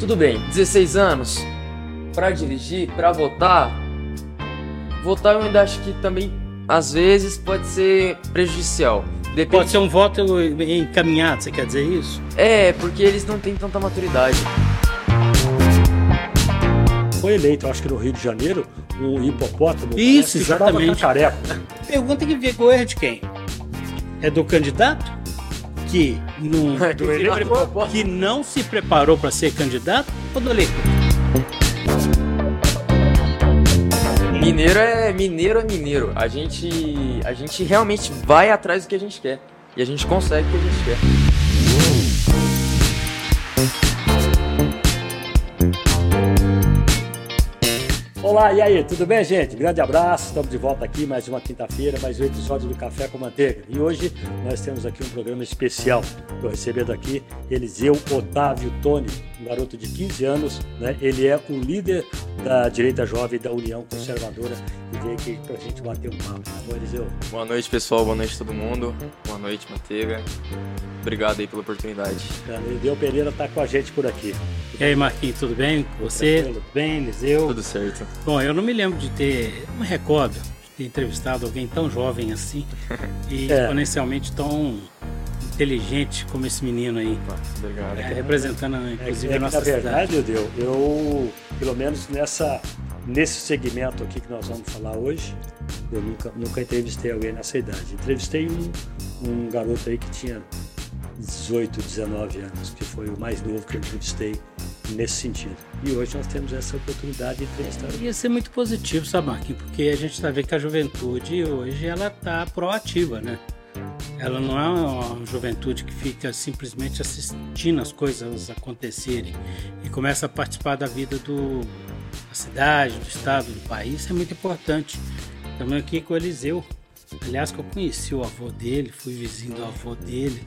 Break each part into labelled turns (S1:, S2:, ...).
S1: Tudo bem, 16 anos para dirigir, para votar. Votar eu ainda acho que também às vezes pode ser prejudicial.
S2: Depende... Pode ser um voto encaminhado, você quer dizer isso?
S1: É, porque eles não têm tanta maturidade.
S3: Foi eleito, acho que no Rio de Janeiro, um hipopótamo.
S2: Isso, exatamente. Pergunta que veio com erro de quem? É do candidato? Que não, que não se preparou para ser candidato ou do?
S1: Mineiro é mineiro é mineiro. A gente a gente realmente vai atrás do que a gente quer e a gente consegue o que a gente quer.
S3: Olá, e aí, tudo bem, gente? Grande abraço, estamos de volta aqui mais uma quinta-feira, mais um episódio do Café com Manteiga. E hoje nós temos aqui um programa especial. Estou recebendo aqui Eliseu Otávio Tony, um garoto de 15 anos, né? Ele é o líder da direita jovem da União Conservadora e veio aqui para a gente bater um papo. Tá bom, Eliseu?
S1: Boa noite, pessoal, boa noite a todo mundo. Boa noite, Manteiga. Obrigado aí pela oportunidade.
S3: Eliseu Pereira está com a gente por aqui.
S2: E aí, Marquinhos, tudo bem com você?
S3: Tudo bem, Eliseu?
S1: Tudo certo.
S2: Bom, eu não me lembro de ter, não me recordo de ter entrevistado alguém tão jovem assim e é. exponencialmente tão inteligente como esse menino aí.
S1: Obrigado.
S2: É, representando, inclusive,
S3: é,
S2: é a nossa
S3: na verdade, cidade. Eu, eu, pelo menos nessa, nesse segmento aqui que nós vamos falar hoje, eu nunca, nunca entrevistei alguém nessa idade. Entrevistei um, um garoto aí que tinha 18, 19 anos, que foi o mais novo que eu entrevistei nesse sentido. E hoje nós temos essa oportunidade de entrevistar.
S2: É, ia ser muito positivo, sabe, Marquinhos? Porque a gente está vendo que a juventude hoje ela está proativa, né? Ela não é uma juventude que fica simplesmente assistindo as coisas acontecerem e começa a participar da vida do, da cidade, do estado, do país. Isso é muito importante. Também aqui com o Eliseu. Aliás, que eu conheci o avô dele, fui vizinho do avô dele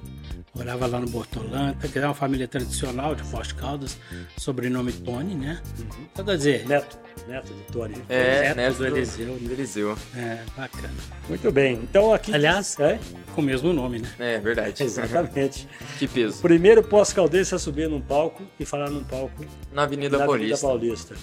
S2: morava lá no Bortolanta, que é uma família tradicional de Forte Caldas, sobrenome Tony, né?
S3: Uhum. Então, quer dizer, neto, neto de Tony.
S1: É, neto, neto do Eliseu. Do Eliseu.
S2: É, bacana.
S3: Muito bem. Então aqui.
S2: Aliás, é? com o mesmo nome, né?
S1: É, verdade.
S3: Exatamente.
S1: que peso.
S3: Primeiro pós-caldense a subir num palco e falar num palco
S1: na Avenida
S3: na
S1: Paulista.
S3: Avenida Paulista.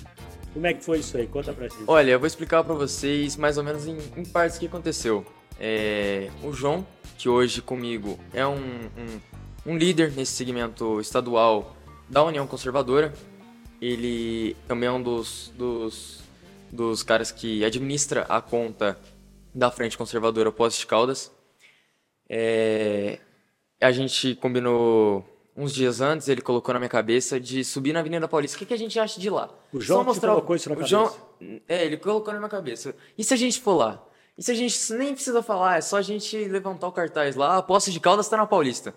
S3: Como é que foi isso aí? Conta pra gente.
S1: Olha, eu vou explicar para vocês mais ou menos em, em partes o que aconteceu. É, o João que hoje comigo é um, um, um líder nesse segmento estadual da União Conservadora. Ele também é um dos, dos, dos caras que administra a conta da Frente Conservadora Pós de Caldas. É, a gente combinou uns dias antes, ele colocou na minha cabeça de subir na Avenida Paulista. O que, que a gente acha de lá?
S3: O João Só mostrar... colocou isso na cabeça? João...
S1: É, ele colocou na minha cabeça. E se a gente for lá? E se a gente nem precisa falar, é só a gente levantar o cartaz lá, a Posse de Caldas está na Paulista.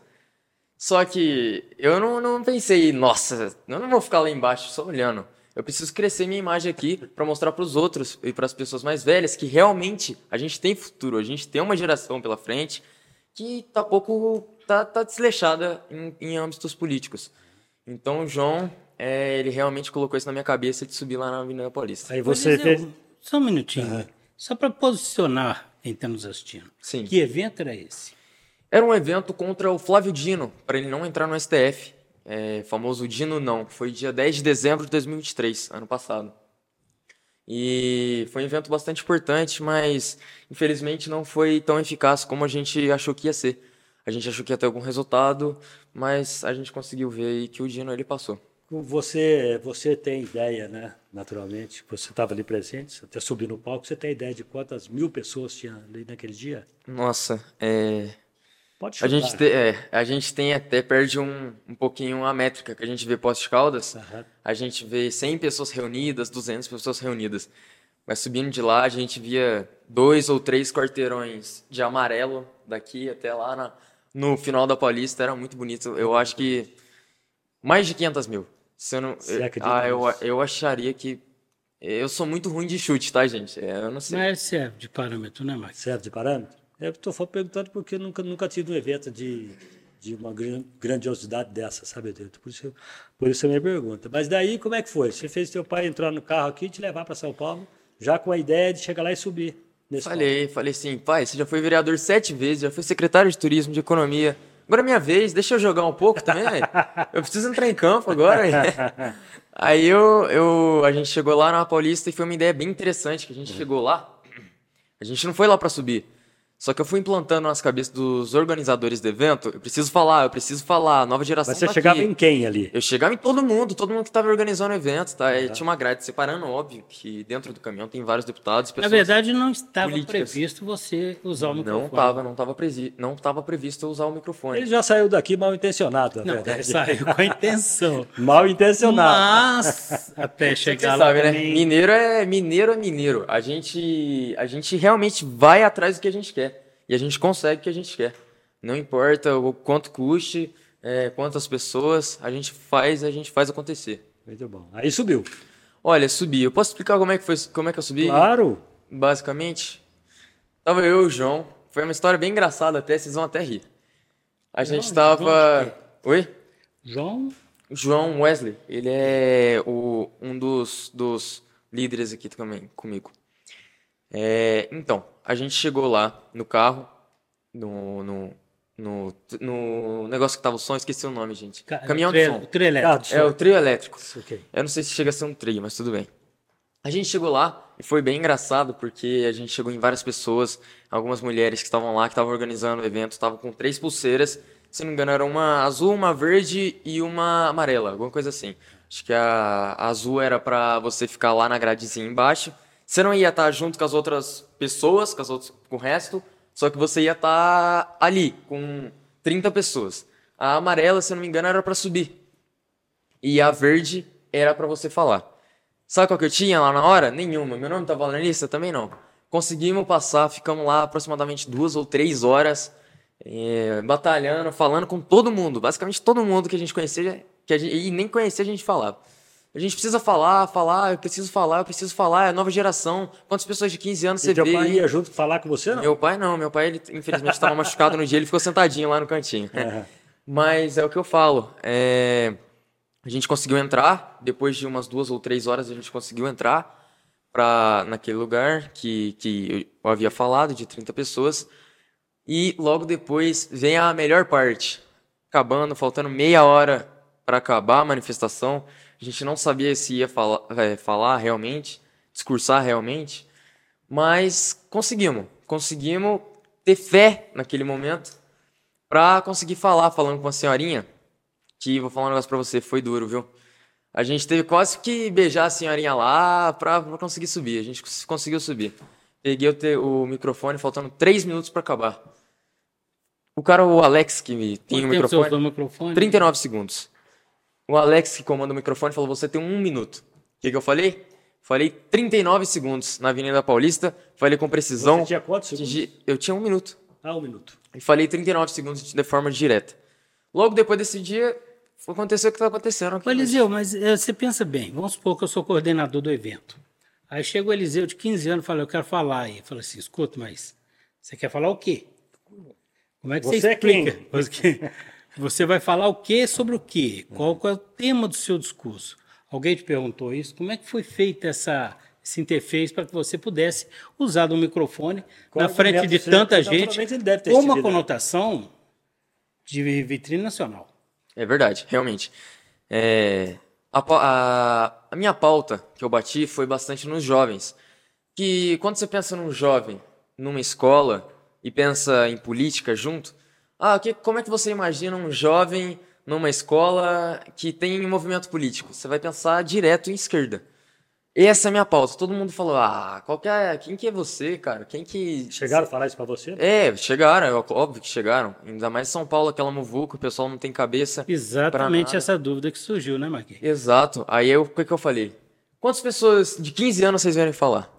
S1: Só que eu não, não pensei, nossa, eu não vou ficar lá embaixo só olhando. Eu preciso crescer minha imagem aqui para mostrar para os outros e para as pessoas mais velhas que realmente a gente tem futuro, a gente tem uma geração pela frente que tá pouco tá, tá desleixada em, em âmbitos políticos. Então o João, é, ele realmente colocou isso na minha cabeça de subir lá na Avenida Paulista.
S3: Aí você fez...
S2: Só um minutinho. Uhum. Só para posicionar quem está nos assistindo.
S1: Sim.
S2: Que evento era esse?
S1: Era um evento contra o Flávio Dino, para ele não entrar no STF. É, famoso Dino não. Foi dia 10 de dezembro de 2023, ano passado. E foi um evento bastante importante, mas infelizmente não foi tão eficaz como a gente achou que ia ser. A gente achou que ia ter algum resultado, mas a gente conseguiu ver aí que o Dino ele passou.
S3: Você, você tem ideia, né? Naturalmente, você estava ali presente, até subiu no palco. Você tem ideia de quantas mil pessoas tinha ali naquele dia?
S1: Nossa, é.
S3: Pode
S1: chutar. a gente, te, é, a gente tem até, perde um, um pouquinho a métrica que a gente vê pós-caldas. Uhum. A gente vê 100 pessoas reunidas, 200 pessoas reunidas. Mas subindo de lá, a gente via dois ou três quarteirões de amarelo daqui até lá na, no final da Paulista. Era muito bonito. Eu acho que mais de 500 mil. Se eu não. Eu, ah, eu, eu acharia que. Eu sou muito ruim de chute, tá, gente? É, eu não sei.
S2: Mas serve de parâmetro, né, Marcos?
S3: Serve de parâmetro? Eu estou perguntando porque nunca, nunca tive um evento de, de uma grandiosidade dessa, sabe, Por isso, por isso a minha pergunta. Mas daí, como é que foi? Você fez seu pai entrar no carro aqui e te levar para São Paulo, já com a ideia de chegar lá e subir?
S1: falei, palco. falei assim, pai, você já foi vereador sete vezes, já foi secretário de turismo, de economia. Agora é minha vez, deixa eu jogar um pouco também. eu preciso entrar em campo agora. Aí eu, eu, a gente chegou lá na Paulista e foi uma ideia bem interessante que a gente chegou lá. A gente não foi lá para subir. Só que eu fui implantando nas cabeças dos organizadores do evento. Eu preciso falar, eu preciso falar, nova geração.
S3: Mas você
S1: tá
S3: chegava
S1: aqui.
S3: em quem ali?
S1: Eu chegava em todo mundo, todo mundo que estava organizando o evento, tá? E tinha uma grade separando, óbvio, que dentro do caminhão tem vários deputados.
S2: Na
S1: Pessoas...
S2: verdade, não estava
S1: políticas.
S2: previsto você usar o microfone.
S1: Não estava, não estava presi... não tava previsto eu usar o microfone.
S3: Ele já saiu daqui mal intencionado, na
S2: Não,
S3: verdade.
S2: saiu com a intenção.
S3: Mal intencionado.
S2: Mas, até chegar lá
S1: sabe, né? Mineiro é mineiro é mineiro. A gente, a gente realmente vai atrás do que a gente quer. E a gente consegue o que a gente quer. Não importa o quanto custe, é, quantas pessoas, a gente faz, a gente faz acontecer.
S3: Muito bom. Aí subiu.
S1: Olha, subi. Eu posso explicar como é que foi, como é que eu subi?
S3: Claro.
S1: Basicamente, tava eu e o João. Foi uma história bem engraçada até, vocês vão até rir. A gente
S2: João
S1: tava.
S2: de
S1: Oi?
S2: João,
S1: João Wesley, ele é o, um dos, dos líderes aqui também comigo. É, então, a gente chegou lá no carro, no, no, no, no negócio que tava o som, esqueci o nome, gente.
S2: ca-
S1: Caminhão
S2: trio-
S1: de som.
S2: trio elétrico.
S1: É o trio elétrico.
S3: Ok.
S1: Eu não sei se chega a ser um trio, mas tudo bem. A gente chegou lá e foi bem engraçado porque a gente chegou em várias pessoas, algumas mulheres que estavam lá, que estavam organizando o evento, estavam com três pulseiras. Se não me engano, era uma azul, uma verde e uma amarela, alguma coisa assim. Acho que a, a azul era pra você ficar lá na gradezinha embaixo. Você não ia estar junto com as outras pessoas, com, as outras, com o resto, só que você ia estar ali, com 30 pessoas. A amarela, se eu não me engano, era pra subir. E a verde era pra você falar. Sabe qual que eu tinha lá na hora? Nenhuma. Meu nome tava na lista? Também não. Conseguimos passar, ficamos lá aproximadamente duas ou três horas, eh, batalhando, falando com todo mundo. Basicamente todo mundo que a gente conhecia, que a gente, e nem conhecia a gente falava. A gente precisa falar, falar, eu preciso falar, eu preciso falar, é a nova geração. Quantas pessoas de 15 anos
S3: E
S1: você
S3: teu
S1: vê?
S3: pai
S1: aí?
S3: ia junto falar com você, não?
S1: Meu pai não, meu pai ele infelizmente estava machucado no dia, ele ficou sentadinho lá no cantinho.
S3: Aham.
S1: Mas é o que eu falo. é, A gente conseguiu entrar, depois de umas duas ou três horas a gente conseguiu entrar pra, naquele lugar que, que eu havia falado, de 30 pessoas. E logo depois vem a melhor parte. Acabando, faltando meia hora para acabar a manifestação. A gente não sabia se ia falar, é, falar realmente, discursar realmente. Mas conseguimos. Conseguimos ter fé naquele momento pra conseguir falar, falando com a senhorinha, que vou falar um negócio pra você, foi duro, viu? A gente teve quase que beijar a senhorinha lá pra, pra conseguir subir. A gente cons- conseguiu subir. Peguei o, te- o microfone, faltando três minutos pra acabar. O cara, o Alex, que me- tem o microfone,
S2: o microfone?
S1: 39 segundos. O Alex, que comanda o microfone, falou: Você tem um minuto. O que, que eu falei? Falei 39 segundos na Avenida Paulista. Falei com precisão.
S3: Você tinha quantos segundos?
S1: Eu tinha um minuto.
S3: Ah, um minuto.
S1: E falei 39 segundos de forma direta. Logo depois desse dia, aconteceu o que está acontecendo aqui.
S2: Ô, Eliseu, mas eh, você pensa bem, vamos supor que eu sou coordenador do evento. Aí chega o Eliseu de 15 anos e fala, eu quero falar aí. Eu falo assim, escuta, mas você quer falar o quê? Como é que você,
S3: Você é
S2: explica?
S3: quem?
S2: Você, vai falar o quê sobre o quê? Qual, qual é o tema do seu discurso? Alguém te perguntou isso? Como é que foi feita essa, esse interface para que você pudesse usar do microfone
S3: Com
S2: na frente de
S3: né?
S2: tanta gente com uma
S3: lá.
S2: conotação de vitrine nacional?
S1: É verdade, realmente. É, a, a- a minha pauta que eu bati foi bastante nos jovens. Que quando você pensa num jovem numa escola e pensa em política junto, ah, que, como é que você imagina um jovem numa escola que tem um movimento político? Você vai pensar direto em esquerda. Essa é a minha pauta. Todo mundo falou, ah, qual que é, quem que é você, cara? Quem que...
S3: Chegaram a falar isso pra você?
S1: É, chegaram, é óbvio que chegaram. Ainda mais São Paulo, aquela muvuca, o pessoal não tem cabeça.
S2: Exatamente essa dúvida que surgiu, né, Marquinhos?
S1: Exato. Aí eu, o que, que eu falei? Quantas pessoas de 15 anos vocês vierem falar?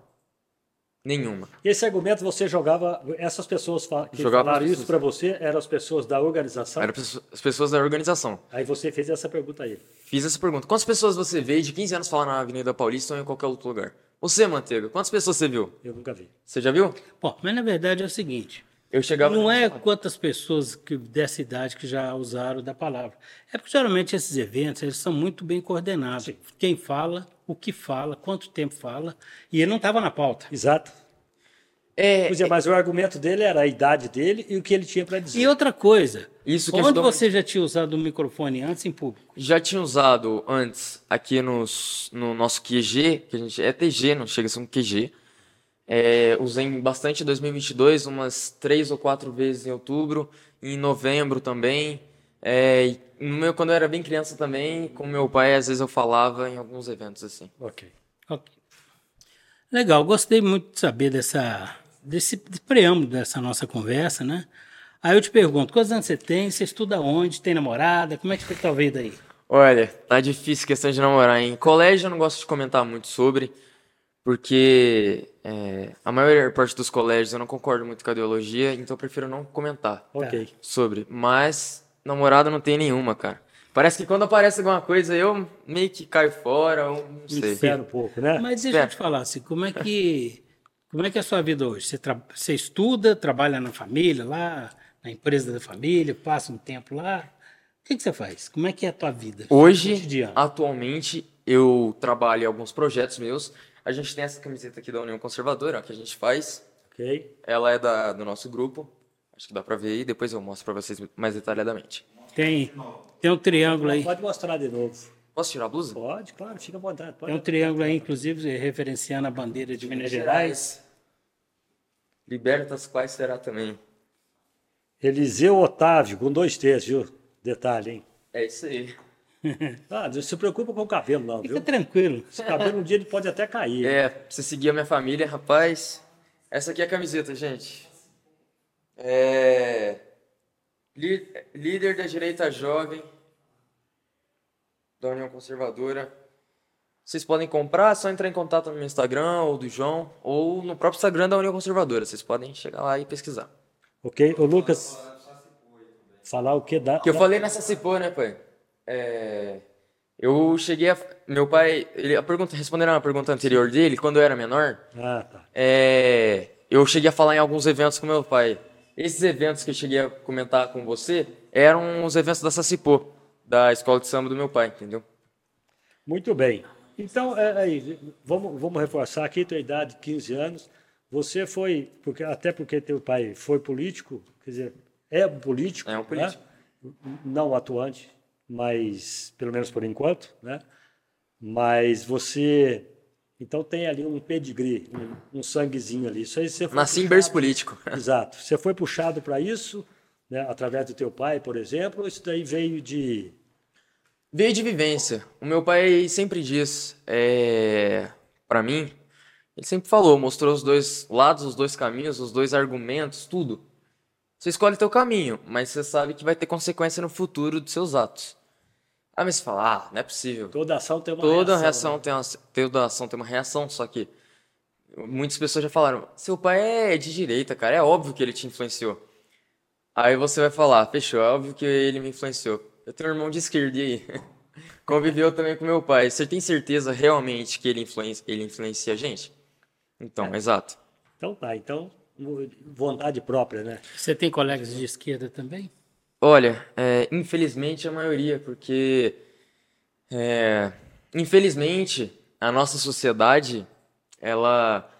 S1: Nenhuma.
S3: Esse argumento você jogava, essas pessoas que
S1: Jogava
S3: falaram isso para você eram as pessoas da organização?
S1: Eram as pessoas da organização.
S3: Aí você fez essa pergunta aí.
S1: Fiz essa pergunta. Quantas pessoas você vê de 15 anos falar na Avenida Paulista ou em qualquer outro lugar? Você, Manteiga, quantas pessoas você viu?
S3: Eu nunca vi.
S1: Você já viu?
S2: Bom, mas na verdade é o seguinte:
S1: Eu chegava.
S2: não é quantas pessoas que, dessa idade que já usaram da palavra. É porque geralmente esses eventos eles são muito bem coordenados. Quem fala, o que fala, quanto tempo fala, e ele não estava na pauta.
S3: Exato.
S1: É,
S3: Pois é, mas o argumento dele era a idade dele e o que ele tinha para dizer.
S2: E outra coisa,
S1: isso que
S2: onde
S1: ajudou
S2: você já tinha usado o microfone antes em público?
S1: Já tinha usado antes aqui nos, no nosso QG, que a gente é TG, não chega a ser um QG. É, usei bastante em 2022, umas três ou quatro vezes em outubro, em novembro também. É, no meu, quando eu era bem criança também, com meu pai, às vezes eu falava em alguns eventos assim.
S3: Ok.
S2: Ok. Legal, gostei muito de saber dessa, desse preâmbulo dessa nossa conversa, né? Aí eu te pergunto, quantos anos você tem? Você estuda onde? Tem namorada? Como é que fica a vida aí?
S1: Olha, tá difícil questão de namorar. Em colégio eu não gosto de comentar muito sobre, porque é, a maior parte dos colégios eu não concordo muito com a ideologia, então eu prefiro não comentar
S3: Ok.
S1: sobre. Mas namorada não tem nenhuma, cara. Parece que quando aparece alguma coisa eu meio que caio fora, ou não sei.
S3: Espera um pouco, né?
S2: Mas deixa
S1: É.
S2: eu te falar assim, como é que como é que é a sua vida hoje? Você, tra- você estuda, trabalha na família lá, na empresa da família, passa um tempo lá? O que, que você faz? Como é que é a tua vida?
S1: Hoje, atualmente, eu trabalho em alguns projetos meus. A gente tem essa camiseta aqui da União Conservadora, ó, que a gente faz.
S3: Ok.
S1: Ela é da, do nosso grupo. Acho que dá pra ver aí, depois eu mostro pra vocês mais detalhadamente.
S2: Tem, tem um triângulo aí.
S3: Pode mostrar de novo.
S1: Posso tirar a blusa?
S3: Pode, claro, fica à vontade. Pode.
S2: Tem um triângulo aí, inclusive, referenciando a bandeira de Minas Gerais.
S1: Libertas quais será também.
S3: Eliseu Otávio, com dois T's, viu? Detalhe, hein?
S1: É isso aí.
S3: Ah, não se preocupa com o cabelo, não,
S2: Fica
S3: viu?
S2: tranquilo.
S3: Esse cabelo um dia ele pode até cair.
S1: É, pra você seguir a minha família, rapaz. Essa aqui é a camiseta, gente. É. Lí- Líder da direita jovem da União Conservadora. Vocês podem comprar, é só entrar em contato no meu Instagram ou do João, ou no próprio Instagram da União Conservadora. Vocês podem chegar lá e pesquisar.
S3: Ok? O Lucas, falar o que dá.
S1: Que eu falei nessa cipô, né, pai? É, Eu cheguei a. Meu pai. Ele, a pergunta, respondendo a pergunta anterior dele, quando eu era menor,
S3: Ah, tá.
S1: é, eu cheguei a falar em alguns eventos com meu pai. Esses eventos que eu cheguei a comentar com você eram os eventos da Sacipô, da escola de samba do meu pai, entendeu?
S3: Muito bem. Então, é, aí, vamos, vamos reforçar aqui, tua idade, 15 anos. Você foi, porque, até porque teu pai foi político, quer dizer, é político.
S1: É um político.
S3: né? Não atuante, mas pelo menos por enquanto, né? Mas você, então tem ali um pedigree, um, um sanguezinho ali. Isso aí você foi
S1: Nasci em berço político.
S3: Exato. Você foi puxado para isso, né, através do teu pai, por exemplo, ou isso daí veio de
S1: Veio de vivência. O meu pai sempre diz, é, para mim, ele sempre falou, mostrou os dois lados, os dois caminhos, os dois argumentos, tudo. Você escolhe teu caminho, mas você sabe que vai ter consequência no futuro dos seus atos. Ah, mas você fala, ah, não é possível.
S3: toda ação tem uma
S1: Toda
S3: reação.
S1: reação
S3: né?
S1: tem uma, toda ação tem uma reação, só que muitas pessoas já falaram, seu pai é de direita, cara, é óbvio que ele te influenciou. Aí você vai falar, fechou, é óbvio que ele me influenciou. Eu tenho um irmão de esquerda e aí? Conviveu também com meu pai. Você tem certeza realmente que ele influencia, ele influencia a gente? Então, exato.
S3: Então tá, então vontade própria, né?
S2: Você tem colegas de esquerda também?
S1: Olha, é, infelizmente a maioria, porque é, infelizmente a nossa sociedade ela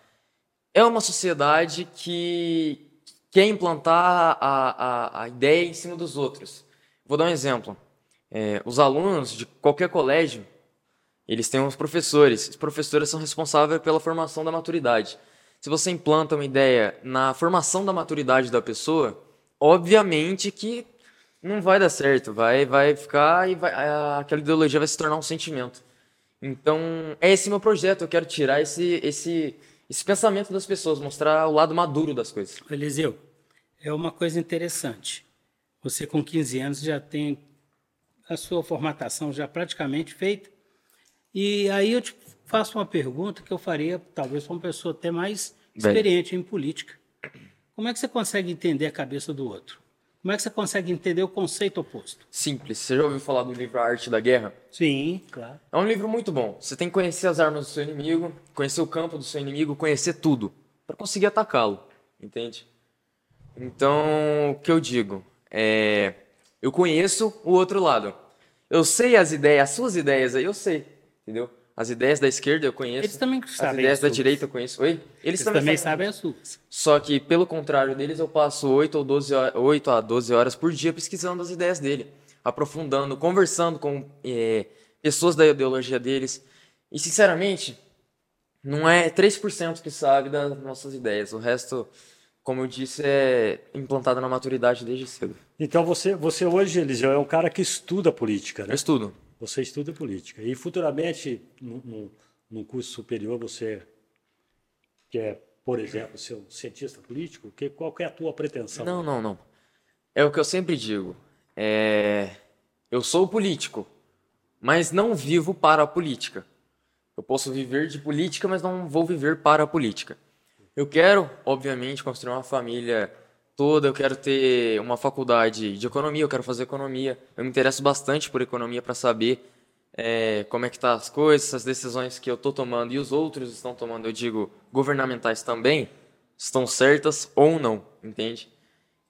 S1: é uma sociedade que quer implantar a, a, a ideia em cima dos outros. Vou dar um exemplo. É, os alunos de qualquer colégio eles têm uns professores. Os professores são responsáveis pela formação da maturidade. Se você implanta uma ideia na formação da maturidade da pessoa, obviamente que não vai dar certo, vai, vai ficar e vai, aquela ideologia vai se tornar um sentimento. Então, é esse meu projeto, eu quero tirar esse, esse, esse pensamento das pessoas, mostrar o lado maduro das coisas.
S2: Eliseu, é uma coisa interessante. Você com 15 anos já tem a sua formatação já praticamente feita. E aí eu te faço uma pergunta que eu faria talvez para uma pessoa até mais
S1: Bem.
S2: experiente em política. Como é que você consegue entender a cabeça do outro? Como é que você consegue entender o conceito oposto?
S1: Simples. Você já ouviu falar do livro A Arte da Guerra?
S2: Sim, claro.
S1: É um livro muito bom. Você tem que conhecer as armas do seu inimigo, conhecer o campo do seu inimigo, conhecer tudo para conseguir atacá-lo, entende? Então, o que eu digo é, eu conheço o outro lado. Eu sei as ideias, as suas ideias aí, eu sei, entendeu? As ideias da esquerda eu conheço.
S2: Eles também
S1: As
S2: sabem
S1: ideias
S2: as
S1: da
S2: suas.
S1: direita eu conheço. Oi? Eles,
S2: Eles
S1: também,
S2: também
S1: sabem.
S2: as suas.
S1: Só que, pelo contrário deles, eu passo 8, ou 12 horas, 8 a 12 horas por dia pesquisando as ideias dele, aprofundando, conversando com eh, pessoas da ideologia deles. E, sinceramente, não é 3% que sabe das nossas ideias. O resto, como eu disse, é implantado na maturidade desde cedo.
S3: Então você, você hoje, Eliseu, é um cara que estuda política,
S1: Eu
S3: né?
S1: estudo.
S3: Você estuda política. E futuramente, num, num- curso superior, você quer, por exemplo, ser um cientista político? Que, qual que é a tua pretensão?
S1: Não, não, não. É o que eu sempre digo. É... Eu sou político, mas não vivo para a política. Eu posso viver de política, mas não vou viver para a política. Eu quero, obviamente, construir uma família toda, eu quero ter uma faculdade de economia, eu quero fazer economia. Eu me interesso bastante por economia para saber é, como é que tá as coisas, as decisões que eu estou tomando e os outros estão tomando, eu digo, governamentais também, estão certas ou não, entende?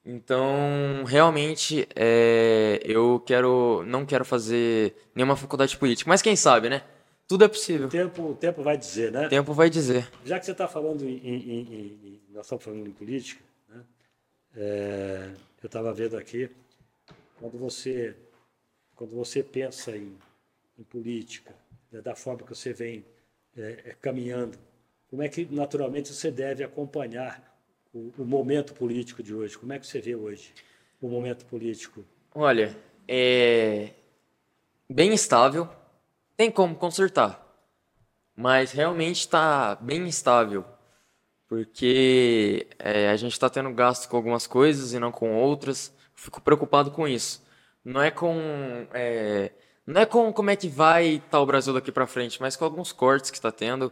S1: Então, realmente, é, eu quero, não quero fazer nenhuma faculdade de política, mas quem sabe, né? Tudo é possível.
S3: O tempo, o tempo vai dizer, né?
S1: O tempo vai dizer.
S3: Já que você está falando em, em- em- em- Nós estamos falando em política? É, eu estava vendo aqui, quando você, quando você pensa em, em política, né, da forma que você vem é, é, caminhando, como é que naturalmente você deve acompanhar o, o momento político de hoje? Como é que você vê hoje o momento político?
S1: Olha, é bem estável, tem como consertar, mas realmente está bem estável, porque é, a gente está tendo gasto com algumas coisas e não com outras. Fico preocupado com isso. Não é com é, não é com como é que vai estar o Brasil daqui para frente, mas com alguns cortes que está tendo.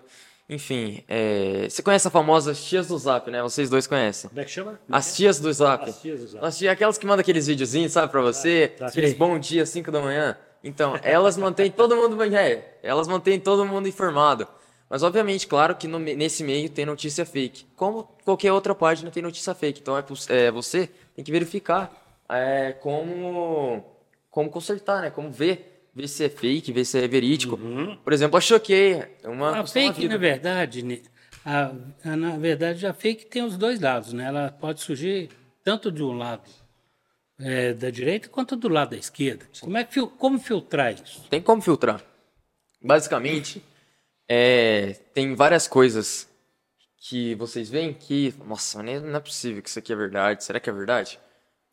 S1: Enfim, é, você conhece a famosa tias do Zap, né? Vocês dois conhecem.
S3: Como é que chama?
S1: As tias do Zap.
S3: As tias do Zap.
S1: As tias, aquelas que mandam aqueles videozinhos, sabe, pra você?
S3: tá.
S1: Aqueles
S2: Sei.
S1: bom dia, 5 da manhã. Então, elas mantêm todo mundo. É, elas mantêm todo mundo informado. Mas, obviamente, claro que no nesse meio tem notícia fake. Como qualquer outra página tem notícia fake. Então, é, é, você tem que verificar é, como, como consertar, né? Como ver. Ver se é fake, ver se é verídico. Por exemplo, a Choquei. é Uma
S2: A fake, na verdade, a, a- na verdade, a fake tem os dois lados, né? Ela pode surgir tanto de um lado é, da direita quanto do lado da esquerda. Como é que como filtrar isso?
S1: Tem como filtrar. Basicamente, é, tem várias coisas que vocês veem que, nossa, não é possível que isso aqui é verdade. Será que é verdade?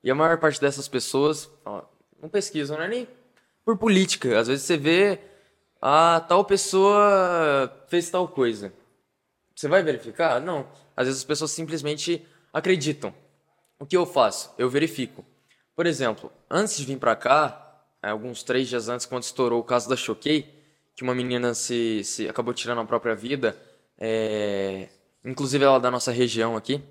S1: E a maior parte dessas pessoas ó, não pesquisam, não é nem por política. Às vezes você vê, ah, tal pessoa fez tal coisa. Você vai verificar? Não. Às vezes as pessoas simplesmente acreditam. O que eu faço? Eu verifico. Por exemplo, antes de vir pra cá, alguns três dias antes, quando estourou o caso da Choquei, que uma menina se, se acabou tirando a própria vida, é, inclusive ela da nossa região aqui,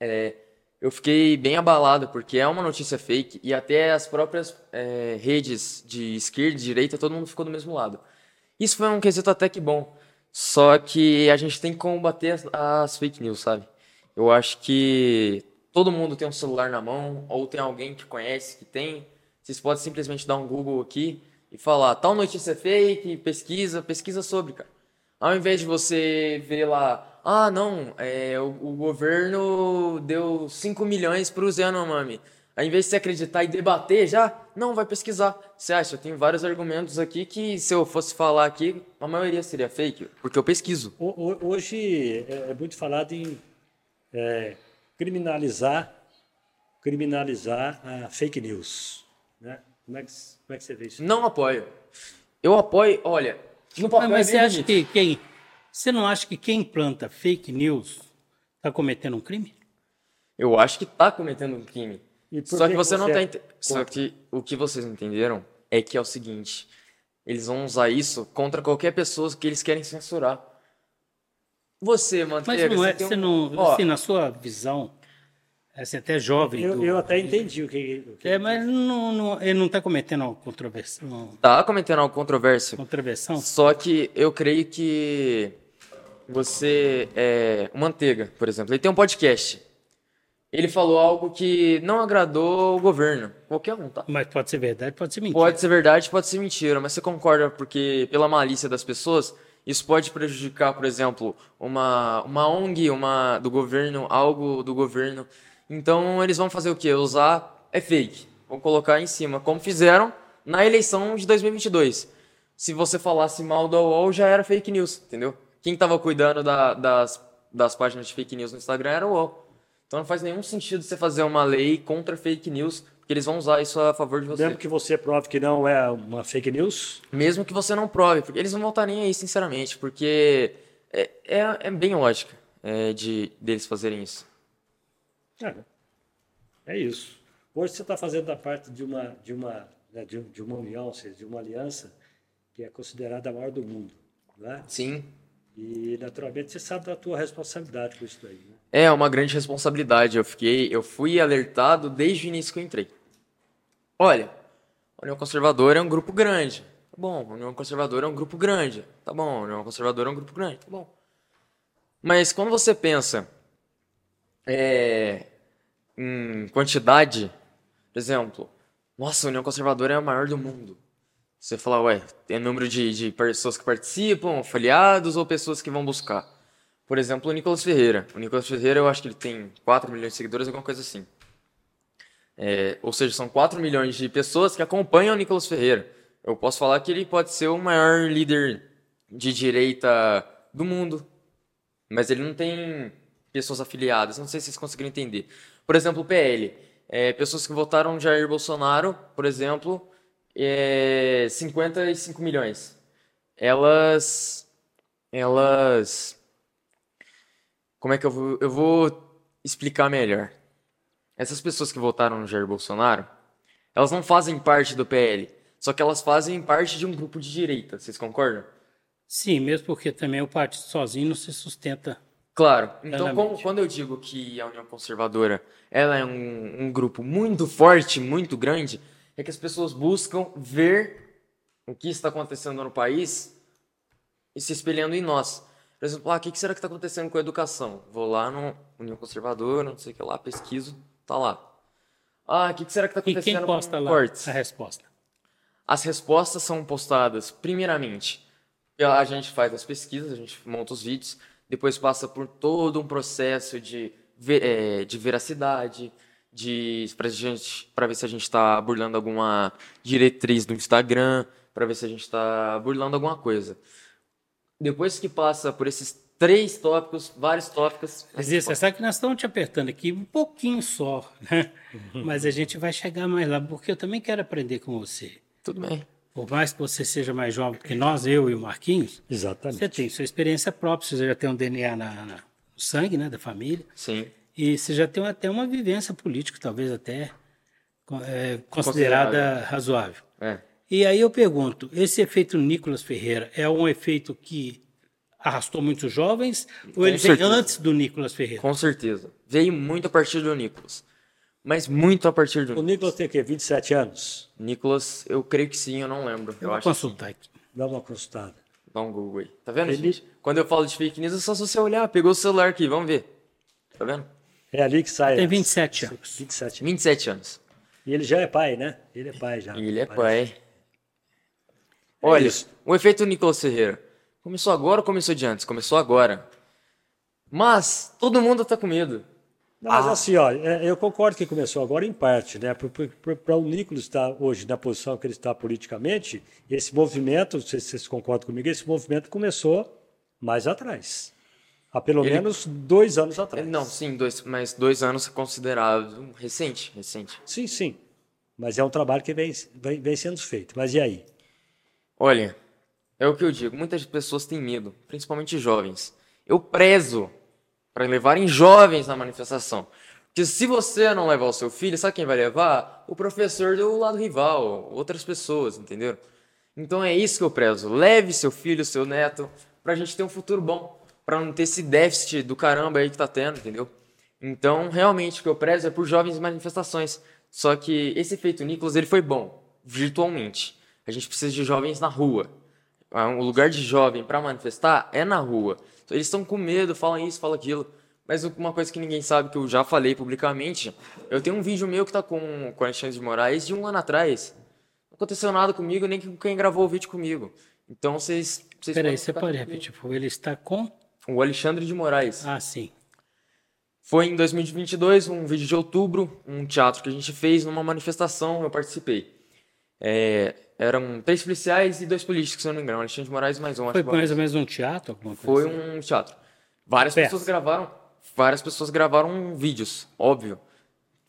S1: é, eu fiquei bem abalado, porque é uma notícia fake e até as próprias é, redes de esquerda e direita, todo mundo ficou do mesmo lado. Isso foi um quesito até que bom. Só que a gente tem que combater as, as fake news, sabe? Eu acho que todo mundo tem um celular na mão, ou tem alguém que conhece que tem. Vocês podem simplesmente dar um Google aqui e falar, tal notícia é fake, pesquisa, pesquisa sobre, cara. Ao invés de você ver lá, ah, não, é, o, o governo deu 5 milhões para o Yanomami. Ao invés de você acreditar e debater já, não, vai pesquisar. Você acha? Eu tenho vários argumentos aqui que se eu fosse falar aqui, a maioria seria fake, porque eu pesquiso.
S3: Ho- ho- Hoje é é muito falado em é, criminalizar, criminalizar a fake news. Né? Como, é que, como é que você vê isso?
S1: Não apoio. Eu apoio, olha, no papel
S2: Mas, mas
S1: é
S2: você
S1: bem
S2: acha que quem. Você não acha que quem planta fake news está cometendo um crime?
S1: Eu acho que tá cometendo um crime. Só
S3: que
S1: que você
S3: que
S1: não
S3: você
S1: tá
S3: é
S1: ente... Só
S3: contra?
S1: que o que vocês não entenderam é que é o seguinte, eles vão usar isso contra qualquer pessoa que eles querem censurar. Você,
S2: Mas
S1: Manteiga,
S2: não é, você
S1: um-
S2: não,
S1: Ó,
S2: assim, na sua visão, é, você até é jovem.
S3: Eu,
S2: do-
S3: eu até entendi o que. o que-
S2: É, mas não, não- ele não está cometendo uma controversão,
S1: tá cometendo algo controverso.
S2: controversão?
S1: Só que eu creio que você é o Manteiga, por exemplo, ele tem um podcast. ele falou algo que não agradou o governo. Qualquer um, tá?
S2: Mas pode ser verdade, pode ser mentira.
S1: Pode ser verdade, pode ser mentira, mas você concorda porque pela malícia das pessoas, isso pode prejudicar, por exemplo, uma, uma ONG, uma do governo, algo do governo. Então eles vão fazer o quê? Usar é fake. Vão colocar em cima, como fizeram na eleição de 2022. Se você falasse mal da UOL, já era fake news, entendeu? Quem estava cuidando da, das, das páginas de fake news no Instagram era o UOL. Então não faz nenhum sentido você fazer uma lei contra fake news, porque eles vão usar isso a favor de você.
S3: Mesmo que você prove que não é uma fake news?
S1: Mesmo que você não prove, porque eles não vão estar nem aí, sinceramente, porque é, é, é bem lógica é, de deles fazerem isso.
S3: É, é isso. Hoje você está fazendo a parte de uma, de uma, né, de, de uma união, ou seja, de uma aliança que é considerada a maior do mundo, né?
S1: Sim.
S3: E naturalmente você sabe da tua responsabilidade com isso aí, né?
S1: É uma grande responsabilidade. Eu fiquei, eu fui alertado desde o início que eu entrei. Olha, a União Conservadora é um grupo grande. Tá bom, a União Conservadora é um grupo grande. Tá bom, a União Conservadora é um grupo grande. Tá bom. Mas quando você pensa é, em quantidade, por exemplo, nossa, a União Conservadora é a maior do mundo. Você fala, ué, tem número de, de pessoas que participam, afiliados ou pessoas que vão buscar. Por exemplo, o Nicolas Ferreira. O Nicolas Ferreira, eu acho que ele tem 4 milhões de seguidores, alguma coisa assim. É, ou seja, são 4 milhões de pessoas que acompanham o Nicolas Ferreira. Eu posso falar que ele pode ser o maior líder de direita do mundo. Mas ele não tem pessoas afiliadas. Não sei se vocês conseguiram entender. Por exemplo, o PL. É, pessoas que votaram Jair Bolsonaro, por exemplo, é, 55 milhões. Elas. Elas como é que eu vou. Eu vou explicar melhor. Essas pessoas que votaram no Jair Bolsonaro, elas não fazem parte do PL. Só que elas fazem parte de um grupo de direita. Vocês concordam?
S2: Sim, mesmo porque também o partido sozinho não se sustenta.
S1: Claro. Então, como, quando eu digo que a União Conservadora ela é um, um grupo muito forte, muito grande, é que as pessoas buscam ver o que está acontecendo no país e se espelhando em nós. Por exemplo, ah, o que será que está acontecendo com a educação? Vou lá no União Conservadora, não sei o que lá, pesquiso, tá lá. Ah, o que será que está acontecendo
S2: e quem posta
S1: com
S2: lá
S1: cortes?
S2: a resposta?
S1: As respostas são postadas, primeiramente, a gente faz as pesquisas, a gente monta os vídeos, depois passa por todo um processo de, é, de veracidade, de para ver se a gente está burlando alguma diretriz do Instagram, para ver se a gente está burlando alguma coisa depois que passa por esses três tópicos, vários tópicos.
S2: Mas isso, você sabe que nós estamos te apertando aqui um pouquinho só, né? Mas a gente vai chegar mais lá, porque eu também quero aprender com você.
S1: Tudo bem.
S2: Por mais que você seja mais jovem que nós, eu e o Marquinhos,
S3: Exatamente.
S2: você tem sua experiência própria, você já tem um DNA na, na, no sangue, né, da família.
S1: Sim.
S2: E você já tem até uma vivência política, talvez até é, considerada razoável.
S1: É.
S2: E aí eu pergunto, esse efeito Nicolas Ferreira é um efeito que arrastou muitos jovens ou Com ele certeza. veio antes do Nicolas Ferreira?
S1: Com certeza. Veio muito a partir do Nicolas. Mas muito a partir do
S3: O Nicolas tem o quê? 27 anos?
S1: Nicolas, eu creio que sim, eu não lembro.
S2: Eu, eu
S1: vou
S2: consultar aqui.
S3: Dá uma consultada.
S1: Dá um Google aí. Tá vendo, ele... gente? Quando eu falo de fake news, é só você olhar. Pegou o celular aqui, vamos ver. Tá vendo?
S3: É ali que sai.
S2: Tem 27 anos.
S3: 27
S1: anos. 27 anos.
S3: E ele já é pai, né? Ele é pai já.
S1: Ele é pai. Olha, é o efeito Nicolas Ferreira. Começou agora ou começou de antes? Começou agora. Mas todo mundo tá com medo.
S3: Não, mas ah. assim, ó, é, eu concordo que começou agora em parte, né? Para o Nicolas estar hoje na posição que ele está politicamente, esse movimento, se vocês concordam comigo, esse movimento começou mais atrás. Há pelo ele... menos dois anos atrás.
S1: Não, sim, dois, mas dois anos é considerado recente, recente.
S3: Sim, sim. Mas é um trabalho que vem, vem, vem sendo feito. Mas e aí?
S1: Olha, é o que eu digo, muitas pessoas têm medo, principalmente jovens. Eu prezo para levarem jovens na manifestação. Porque se você não levar o seu filho, sabe quem vai levar? O professor do lado rival, outras pessoas, entendeu? Então é isso que eu prezo. Leve seu filho, seu neto, pra gente ter um futuro bom. Pra não ter esse déficit do caramba aí que tá tendo, entendeu? Então, realmente, o que eu prezo é por jovens manifestações. Só que esse efeito Nicolas, ele foi bom, virtualmente. A gente precisa de jovens na rua. Ah, o lugar de jovem para manifestar é na rua. Eles estão com medo, falam isso, falam aquilo. Mas uma coisa que ninguém sabe, que eu já falei publicamente, eu tenho um vídeo meu que tá com, com Alexandre de Moraes de um ano atrás. Não aconteceu nada comigo, nem com quem gravou o vídeo comigo. Então vocês. vocês
S2: Peraí, você pode repetir? Ele está com.
S1: O Alexandre de Moraes.
S2: Ah, sim.
S1: Foi em 2022, um vídeo de outubro, um teatro que a gente fez numa manifestação, eu participei. É, eram três policiais e dois políticos, se eu não me engano, Alexandre de Moraes mais um.
S2: Foi mais ou menos um teatro? Alguma coisa
S1: Foi
S2: assim?
S1: um teatro. Várias
S2: Peça.
S1: pessoas gravaram, várias pessoas gravaram vídeos, óbvio.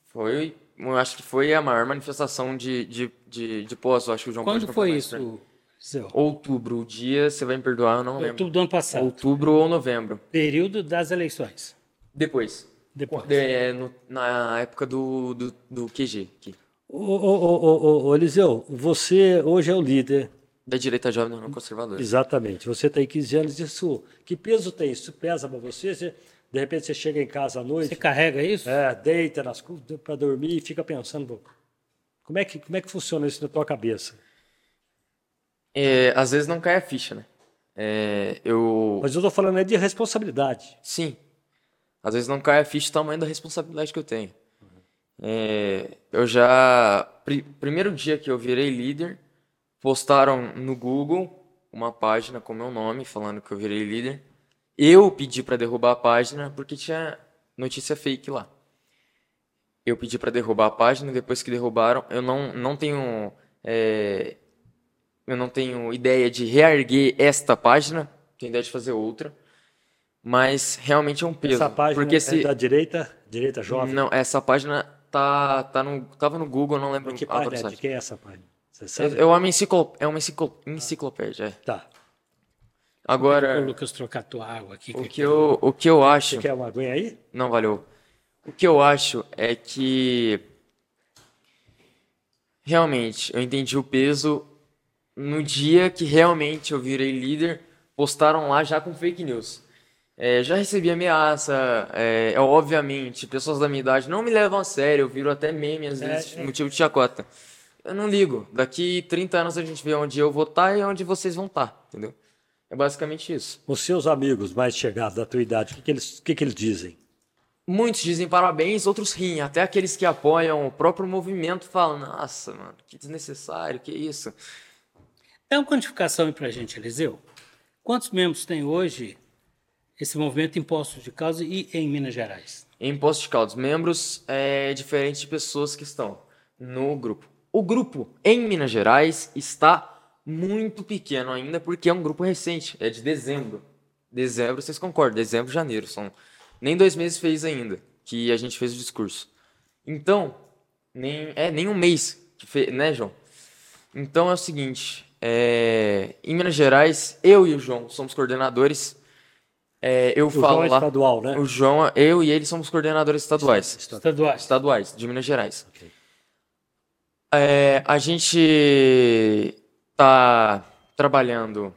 S1: Foi, eu acho que foi a maior manifestação de, de, de, de pós, eu acho que o João
S2: Quando foi
S1: pra mim.
S2: isso, Zé?
S1: Outubro, o dia, você vai me perdoar, eu não lembro.
S2: Outubro do ano passado.
S1: Outubro ou novembro.
S2: Período das eleições.
S1: Depois.
S2: Depois.
S1: É, no- na época do, do, do QG, aqui.
S3: Ô, ô, ô, ô, Eliseu, você hoje é o líder,
S1: Da direita jovem não conservadora.
S3: exatamente. Você tem 15 anos, isso. Que peso tem? Isso pesa para você? Você- De repente você chega em casa à
S2: Você
S3: noite,
S2: carrega isso?
S3: é, deita nas para dormir e fica pensando, "Pô, como é, que, como é que funciona isso na tua cabeça?
S1: É, às vezes não cai a ficha, né? É, eu.
S3: Mas eu estou falando é de responsabilidade.
S1: Sim. Às vezes não cai a ficha o tamanho da responsabilidade que eu tenho. É, eu já. pri- primeiro dia que eu virei líder, postaram no Google uma página com meu nome, falando que eu virei líder. Eu pedi para derrubar a página porque tinha notícia fake lá. Eu pedi para derrubar a página, depois que derrubaram, eu não, não tenho. é, eu não tenho ideia de reerguer esta página, tenho ideia de fazer outra. Mas realmente é um peso.
S3: Essa página
S1: porque
S3: é
S1: se,
S3: da direita, direita jovem.
S1: não, essa página tá, tá no, tava no Google, não lembro
S3: Que
S1: o
S3: página é? De quem é essa página? Você
S1: É,
S3: sabe?
S1: é uma, enciclo, é uma enciclo, enciclopédia. é.
S3: Tá.
S1: Agora,
S2: Lucas, trocar tua água aqui.
S1: o que eu, o que eu acho.
S3: Você quer uma aguinha aí?
S1: Não valeu. O que eu acho é que realmente eu entendi o peso no dia que realmente eu virei líder, postaram lá já com fake news. É, já recebi ameaça, é, é, obviamente, pessoas da minha idade não me levam a sério, eu viro até meme às vezes,
S3: é.
S1: motivo de chacota. Eu não ligo. Daqui 30 anos a gente vê onde eu vou estar e onde vocês vão estar, entendeu? É basicamente isso.
S3: Os seus amigos mais chegados da tua idade, o que, que eles, o que, que eles dizem?
S1: Muitos dizem parabéns, outros riem. Até aqueles que apoiam o próprio movimento falam: Nossa, mano, que desnecessário, que isso.
S2: Dá uma quantificação aí pra gente, Eliseu. Quantos membros tem hoje esse movimento Impostos de Causa e em Minas Gerais?
S1: Em Poços de Caldas, membros é diferente de pessoas que estão no grupo. O grupo em Minas Gerais está muito pequeno ainda, porque é um grupo recente, é de dezembro. Dezembro, vocês concordam? Dezembro, janeiro, são nem dois meses fez ainda que a gente fez o discurso. Então, nem é nem um mês que fez, né, João? Então é o seguinte, é, em Minas Gerais, eu e o João somos coordenadores. É, eu
S3: O
S1: falo
S3: João é
S1: lá.
S3: estadual, né?
S1: O João, eu e ele somos coordenadores estaduais.
S2: Estaduais.
S1: Estaduais, de Minas Gerais. É, a gente tá trabalhando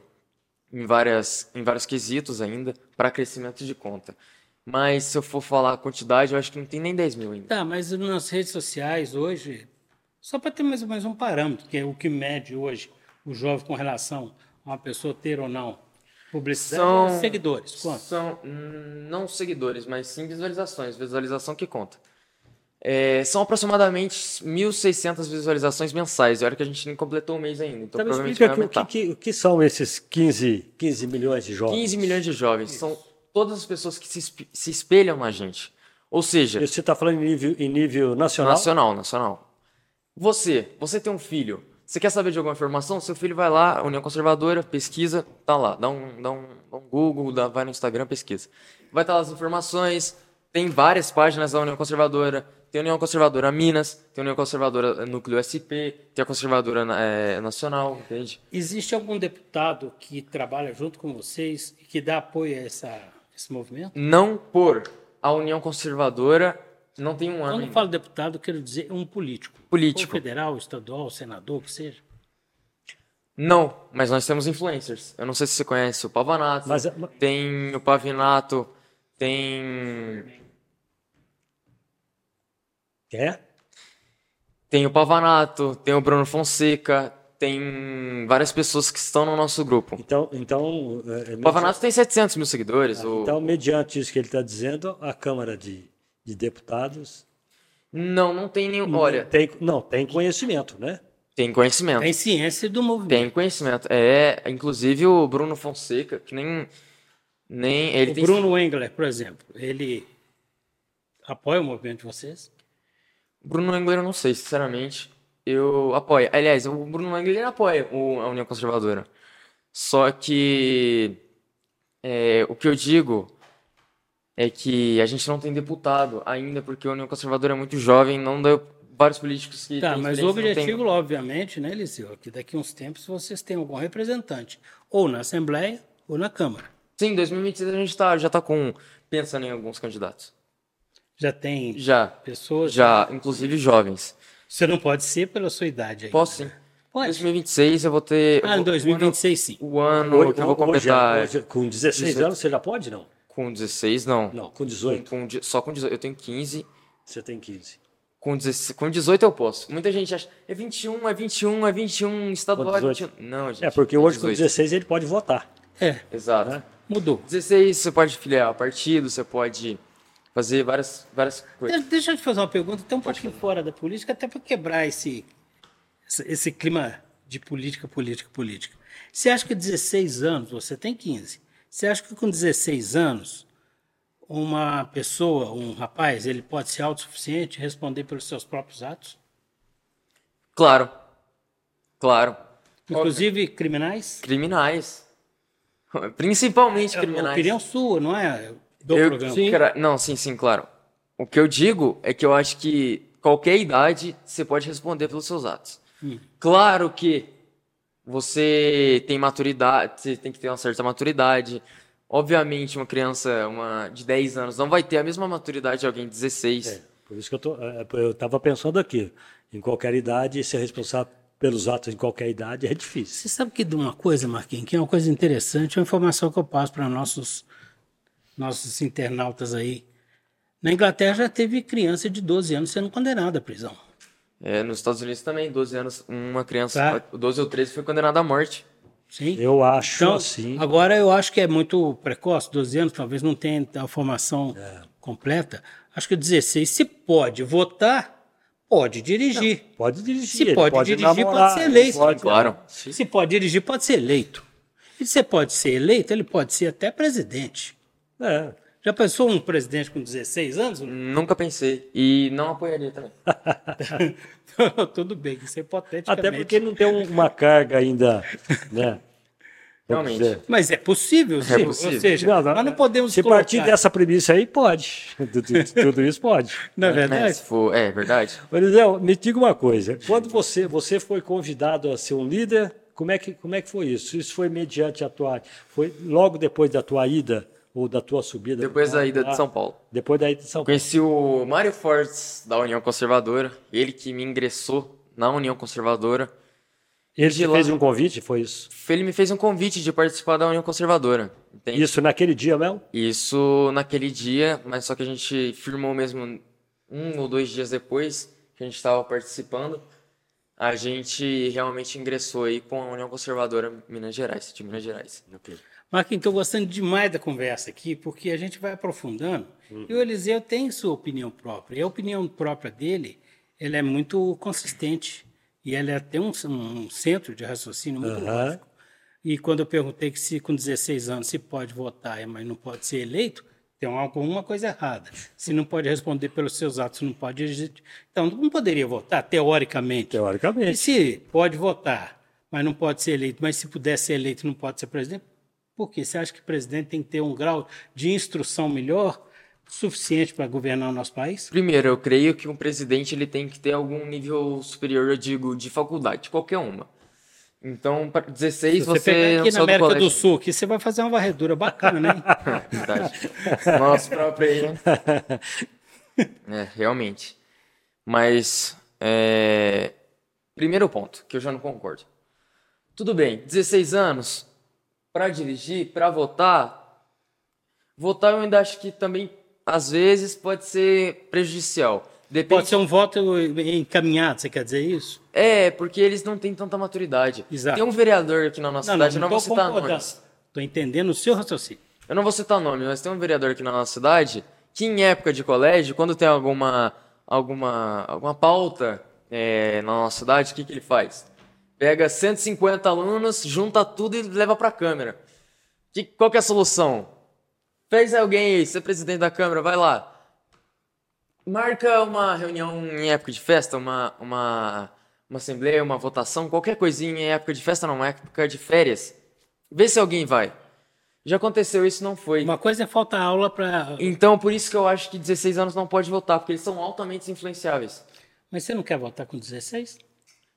S1: em, várias, em vários quesitos ainda para crescimento de conta. Mas se eu for falar a quantidade, eu acho que não tem nem 10 mil ainda.
S2: Tá, mas nas redes sociais hoje, só para ter mais menos um parâmetro, que é o que mede hoje o jovem com relação a uma pessoa ter ou não publicidade,
S1: São-
S2: é seguidores. Quanto?
S1: São hum, não seguidores, mas sim visualizações. Visualização que conta. É, são aproximadamente 1.600 visualizações mensais. E olha que a gente nem completou o mês ainda. Então
S3: Então, me
S1: provavelmente vai
S3: aqui, o
S1: aumentar.
S3: que, o que são esses 15, 15 milhões de jovens?
S1: 15 milhões de jovens. São todas as pessoas que se, se espelham na gente. Ou seja,
S3: Você está falando em nível, em nível nacional?
S1: nacional, nacional. Você, você tem um filho. Você quer saber de alguma informação? Seu filho vai lá, União Conservadora, pesquisa, tá lá. Dá um, dá um, dá um Google, dá, vai no Instagram, pesquisa. Vai estar lá as informações. Tem várias páginas da União Conservadora. Tem a União Conservadora Minas, tem a União Conservadora Núcleo SP, tem a Conservadora eh, Nacional, entende?
S2: Existe algum deputado que trabalha junto com vocês e que dá apoio a essa, esse movimento?
S1: Não por a União Conservadora não tem um ano.
S2: Quando eu
S1: ainda.
S2: falo deputado, eu quero dizer um político.
S1: Político.
S2: Ou federal, estadual, senador, que seja.
S1: Não, mas nós temos influencers. Eu não sei se você conhece o Pavanato.
S3: Mas-
S1: Tem o Pavinato, tem.
S3: É?
S1: Tem o Pavanato, tem o Bruno Fonseca, tem várias pessoas que estão no nosso grupo.
S3: Então, então, é, é
S1: O Pavanato tem 700 mil seguidores.
S3: Ah,
S1: o-
S3: Então, mediante isso que ele está dizendo, a Câmara de, de Deputados
S1: Não, não tem nenhum. Olha,
S3: tem, não tem conhecimento, né?
S1: tem conhecimento.
S2: Tem ciência do movimento.
S1: Tem conhecimento. É, inclusive o Bruno Fonseca, que nem. nem ele
S2: o
S1: tem
S2: Bruno Engler, por exemplo, ele apoia o movimento de vocês?
S1: Bruno Engler, eu não sei, sinceramente. Eu apoio. Aliás, o Bruno Engler apoia o- a União Conservadora. Só que é, o que eu digo é que a gente não tem deputado ainda, porque a União Conservadora é muito jovem, não deu vários políticos que
S2: Tá,
S1: têm
S2: mas o objetivo, obviamente, né, Eliseu, é que daqui a uns tempos vocês tenham algum representante, ou na Assembleia ou na Câmara.
S1: Sim, em 2026 a gente tá, já tá com pensando em alguns candidatos.
S2: Já tem
S1: Já,
S2: pessoas.
S1: já, inclusive jovens.
S2: Você não pode ser pela sua idade aí.
S1: Posso sim. Em
S2: Pode.
S1: 2026 eu vou ter.
S2: Ah, em
S1: vou-
S2: 2026 sim.
S1: O ano
S3: Hoje-
S1: que eu vou
S3: hoje-
S1: completar.
S3: hoje- com 16
S1: 18.
S3: anos você já pode, não?
S1: Com 16, não.
S3: Não, com 18
S1: Com, de- só com 18. Eu tenho 15.
S3: você tem 15.
S1: Com, 16, com 18 eu posso. Muita gente acha. É 21, é 21, é 21, estadual é
S3: Com 18.
S1: 21. Não, gente.
S3: É, porque hoje com
S1: 18.
S3: 16 ele pode votar.
S2: É,
S1: Exato.
S3: né?
S2: mudou.
S1: 16 você pode filiar partido, você pode fazer várias, várias coisas.
S2: De- Deixa eu te fazer uma pergunta, até um pouquinho fora da política, até para quebrar esse, esse, esse clima de política, política, política. Você acha que 16 anos, você tem 15, você acha que com 16 anos, uma pessoa, um rapaz, ele pode ser autossuficiente e responder pelos seus próprios atos?
S1: Claro. Claro.
S2: Inclusive criminais?
S1: Criminais. Principalmente
S2: É
S1: criminais.
S2: opinião sua, não é? Do
S1: Eu-
S2: programa.
S1: cara, não, sim, sim, claro. O que eu digo é que eu acho que qualquer idade você pode responder pelos seus atos.
S2: Hum.
S1: Claro que você tem maturidade, você tem que ter uma certa maturidade. Obviamente, uma criança uma de 10 anos não vai ter a mesma maturidade de alguém de 16.
S3: É, por isso que eu tô, é, eu estava pensando aqui. Em qualquer idade, ser responsável pelos atos em qualquer idade é difícil.
S2: Você sabe que de uma coisa, Marquinhos, que é uma coisa interessante, uma informação que eu passo para nossos, nossos internautas aí. Na Inglaterra já teve criança de 12 anos sendo condenada à prisão.
S1: É, nos Estados Unidos também, 12 anos, uma criança,
S2: Tá.
S1: 12 ou 13 foi condenada à morte.
S2: Sim?
S3: Eu acho
S2: Então,
S3: assim.
S2: agora eu acho que é muito precoce, 12 anos, talvez não tenha a formação completa. Acho que 16, se pode votar, pode dirigir.
S3: Pode dirigir.
S2: Se
S3: ele
S2: pode dirigir,
S3: namorar,
S2: pode ser eleito.
S3: pode-
S1: Claro.
S3: Sim.
S2: Se pode dirigir, pode ser eleito. E se pode ser eleito, ele pode ser até presidente.
S3: É.
S2: Já pensou um presidente com 16 anos?
S1: Nunca pensei. E não apoiaria também.
S2: Tudo bem, isso é hipoteticamente.
S3: Até porque não tem um- uma carga ainda, né?
S1: Realmente.
S2: Mas é possível, sim.
S1: possível.
S2: Ou seja,
S3: Não, não,
S2: nós não podemos
S3: Se
S2: colocar...
S3: partir dessa premissa aí, pode. Tudo, isso pode.
S2: Não é
S1: É,
S2: verdade?
S1: se for, é verdade.
S3: Eliseu, me diga uma coisa. Quando você, você foi convidado a ser um líder, como é, que, como é que foi isso? Isso foi mediante a tua. Foi logo depois da tua ida ou da tua subida?
S1: Depois da ida de São Paulo.
S3: Depois da ida de São Paulo.
S1: Conheci o Mário Fortes, da União Conservadora. Ele que me ingressou na União Conservadora.
S3: Ele te
S1: lá-
S3: fez um convite, foi isso?
S1: Ele me fez um convite de participar da União Conservadora. Entende?
S3: Isso naquele dia mesmo?
S1: Isso naquele dia, mas só que a gente firmou mesmo um ou dois dias depois que a gente estava participando. A gente realmente ingressou aí com a União Conservadora Minas Gerais, de Minas Gerais.
S2: Marquinhos, estou gostando demais da conversa aqui, porque a gente vai aprofundando. E o Eliseu tem sua opinião própria. E a opinião própria dele, ela é muito consistente. E ela é até um, um centro de raciocínio muito
S3: Aham.
S2: lógico. E quando eu perguntei que se com 16 anos se pode votar, mas não pode ser eleito, tem alguma coisa errada. Se não pode responder pelos seus atos, não pode. Então, não poderia votar, teoricamente. E
S3: Teoricamente.
S2: se pode votar, mas não pode ser eleito, mas se puder ser eleito, não pode ser presidente? Por quê? Você acha que o presidente tem que ter um grau de instrução melhor, suficiente para governar o nosso país?
S1: Primeiro, eu creio que um presidente ele tem que ter algum nível superior, eu digo, de faculdade, qualquer uma. Então, para 16
S2: Se você,
S1: você,
S2: pegar
S1: não
S2: aqui na América do
S1: colégio.
S2: Sul, aqui você vai fazer uma varredura bacana, hein?
S1: Verdade. Nosso próprio aí, né? É, realmente. Mas, é... primeiro ponto, que eu já não concordo. Tudo bem, 16 anos, para dirigir, para votar, votar eu ainda acho que também, às vezes, pode ser prejudicial. Depende.
S2: Pode ser um voto encaminhado, você quer dizer isso?
S1: É, porque eles não têm tanta maturidade.
S2: Exato.
S1: Tem um vereador aqui na nossa cidade, eu não vou citar nomes.
S2: Tô entendendo o seu raciocínio.
S1: Eu não vou citar nome, mas tem um vereador aqui na nossa cidade que em época de colégio, quando tem alguma alguma alguma pauta é, na nossa cidade, o que, que ele faz? Pega 150 alunos, junta tudo e leva pra Câmara. Que, qual que é a solução? Fez alguém aí, ser presidente da Câmara, vai lá. Marca uma reunião em época de festa, uma, uma, uma assembleia, uma votação, qualquer coisinha em época de festa, não, época de férias. Vê se alguém vai. Já aconteceu isso, não foi.
S2: Uma coisa é faltar aula para.
S1: Então, por isso que eu acho que 16 anos não pode votar, porque eles são altamente influenciáveis.
S2: Mas você não quer votar com 16?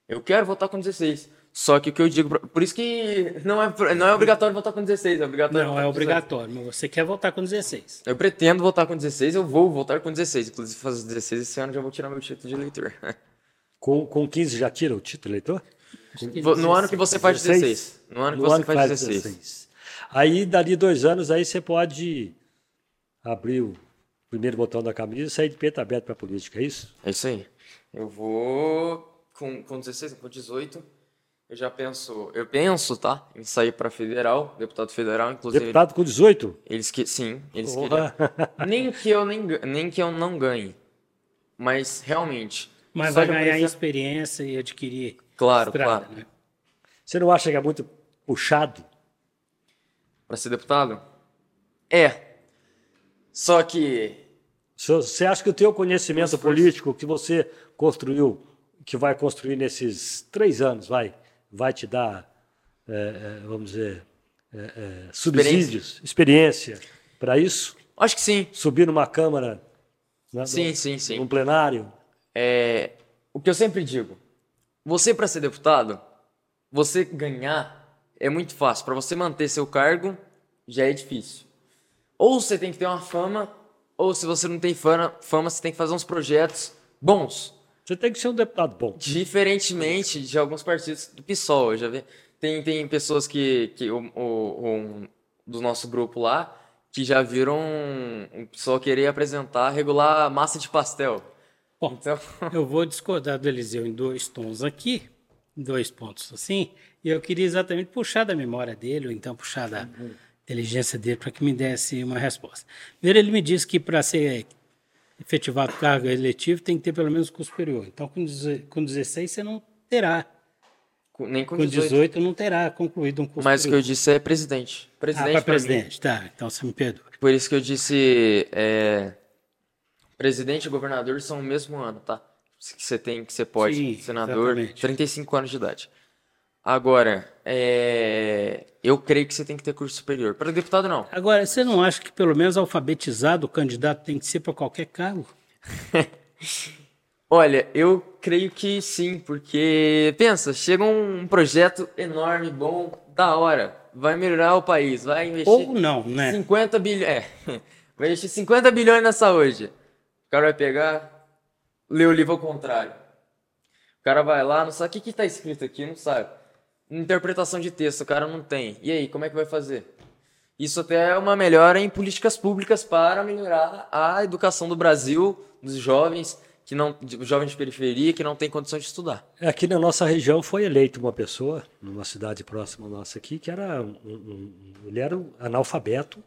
S1: Eu quero votar com 16. Só que o que eu digo, pra- por isso que não é, não é obrigatório votar com 16, é obrigatório
S2: Não, é
S1: com 18.
S2: obrigatório, mas você quer votar com 16.
S1: Eu pretendo votar com 16, eu vou votar com 16. Inclusive, fazer 16 esse ano já vou tirar meu título de eleitor.
S3: Com, com 15 já tira o título, eleitor?
S1: Vou- No ano que você faz 16. No ano que você faz 16.
S3: Aí, dali dois anos, aí você pode abrir o primeiro botão da camisa e sair de peito aberto para a política, é isso?
S1: É isso aí. Eu vou com, com 16, com 18. Eu já penso, eu penso, tá? Em sair para federal, deputado federal, inclusive.
S3: Deputado com 18?
S1: Eles que sim, eles
S3: Porra.
S1: queriam. Nem que eu nem, nem que eu não ganhe. Mas realmente.
S2: Mas vai
S1: eu
S2: ganhar
S1: precisar-
S2: experiência e adquirir
S1: Claro,
S2: estrada,
S1: claro.
S2: né?
S3: Você não acha que é muito puxado?
S1: Para ser deputado? É. Só que
S3: Você acha que o teu conhecimento político que você construiu, que vai construir nesses três anos, vai, vai te dar, é, é, vamos dizer, é, é, subsídios, experiência para isso?
S1: acho que sim.
S3: Subir numa Câmara, né,
S1: Sim, sim, sim.
S3: num plenário?
S1: É, o que eu sempre digo, você para ser deputado, você ganhar é muito fácil. Para você manter seu cargo já é difícil. Ou você tem que ter uma fama, ou se você não tem fama, fama você tem que fazer uns projetos bons.
S3: Você tem que ser um deputado bom.
S1: Diferentemente de alguns partidos do PSOL, eu já vi. Tem, tem pessoas que, que o, o- um, do nosso grupo lá que já viram o PSOL querer apresentar, regular massa de pastel.
S2: Bom,
S1: Então,
S2: eu vou discordar do Eliseu em dois tons aqui, dois pontos assim, e eu queria exatamente puxar da memória dele, ou então puxar da inteligência dele, para que me desse uma resposta. Primeiro, ele me disse que para ser efetivado cargo eletivo tem que ter pelo menos curso superior. Então, com com 16 você não terá,
S1: com- nem com
S2: com
S1: 18.
S2: 18 não terá concluído um curso
S1: Mas o que
S2: superior.
S1: eu disse é presidente.
S2: Ah,
S1: Presidente
S2: para
S1: pra mim.
S2: presidente, tá, então você me perdoa.
S1: Por isso que eu disse, é, presidente e governador são o mesmo ano, tá? Que você tem, que você pode,
S2: Sim,
S1: senador,
S2: exatamente.
S1: 35 anos de idade. Agora, é, eu creio que você tem que ter curso superior. Para deputado, não.
S2: Agora, você não acha que pelo menos alfabetizado o candidato tem que ser para qualquer cargo?
S1: Olha, eu creio que sim, porque, pensa, chega um projeto enorme, bom, da hora, vai melhorar o país, vai investir...
S2: Ou não, né?
S1: 50 bilhões. É, vai investir 50 bilhões na saúde. O cara vai pegar, ler o livro ao contrário. O cara vai lá, não sabe o que, que tá escrito aqui, não sabe. Interpretação de texto, o cara não tem. E aí, como é que vai fazer? Isso até é uma melhora em políticas públicas para melhorar a educação do Brasil, dos jovens, que não, de- jovens de periferia, que não têm condições de estudar.
S3: Aqui na nossa região foi eleito uma pessoa, numa cidade próxima nossa aqui, que era um, um- ele era um analfabeto.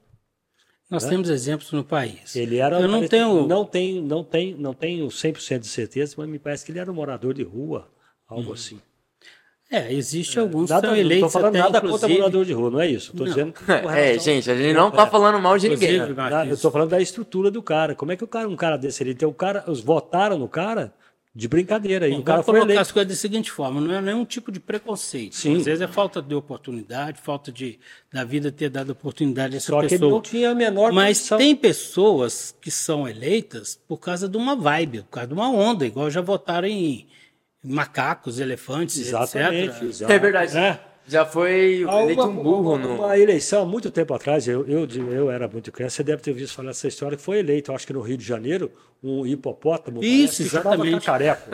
S2: Nós temos exemplos no país.
S3: Ele era
S2: Eu não
S3: parece-
S2: tenho.
S3: não tem não tem não tenho 100% de certeza, mas me parece que ele era um morador de rua, algo assim.
S2: É, existe alguns que são
S3: não
S2: eleitos
S3: estou falando
S2: até,
S3: nada contra morador de rua, não é isso. Estou
S2: Não.
S3: dizendo
S1: É,
S3: relação-
S1: gente, a gente não tá falando mal de ninguém.
S3: Ah, eu estou falando da estrutura do cara. Como é que o cara, um cara desse tem o cara, os votaram no cara de brincadeira e
S2: Bom,
S3: o cara
S2: vamos
S3: foi
S2: colocar
S3: eleito.
S2: as coisas da seguinte forma, não é nenhum tipo de preconceito.
S3: Sim.
S2: Às vezes é falta de oportunidade, falta de da vida ter dado oportunidade a essa
S3: Só que ele
S2: pessoa.
S3: não tinha a menor
S2: Mas
S3: condição.
S2: tem pessoas que são eleitas por causa de uma vibe, por causa de uma onda, igual já votaram em macacos, elefantes,
S3: Exatamente.
S2: etc.
S3: exato.
S1: É verdade.
S2: É.
S1: Já foi
S3: Há
S1: eleito
S3: uma,
S1: um burro
S3: uma,
S1: no.
S3: uma eleição, há muito tempo atrás, eu, eu, eu era muito criança, você deve ter visto falar essa história, que foi eleito, eu acho que no Rio de Janeiro, um hipopótamo
S2: Isso, exatamente.
S3: cacareco.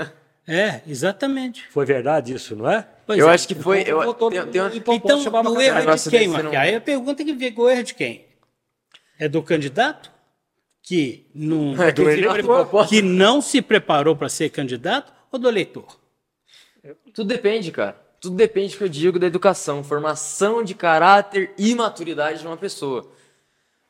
S2: É, exatamente.
S3: Foi verdade isso, não é?
S2: Pois
S1: eu
S2: é.
S1: acho que foi. Eu,
S3: votou
S1: tem, tem
S3: hipopótamo,
S2: Então,
S3: chamava
S2: o erro é de quem, Marquinhos?
S1: não-
S2: Aí a pergunta que fica, o erro é de quem? É do candidato? que não,
S1: É,
S2: que não se preparou para ser candidato ou do eleitor?
S1: Tudo depende, cara. Tudo depende, que eu digo, da educação, formação de caráter e maturidade de uma pessoa.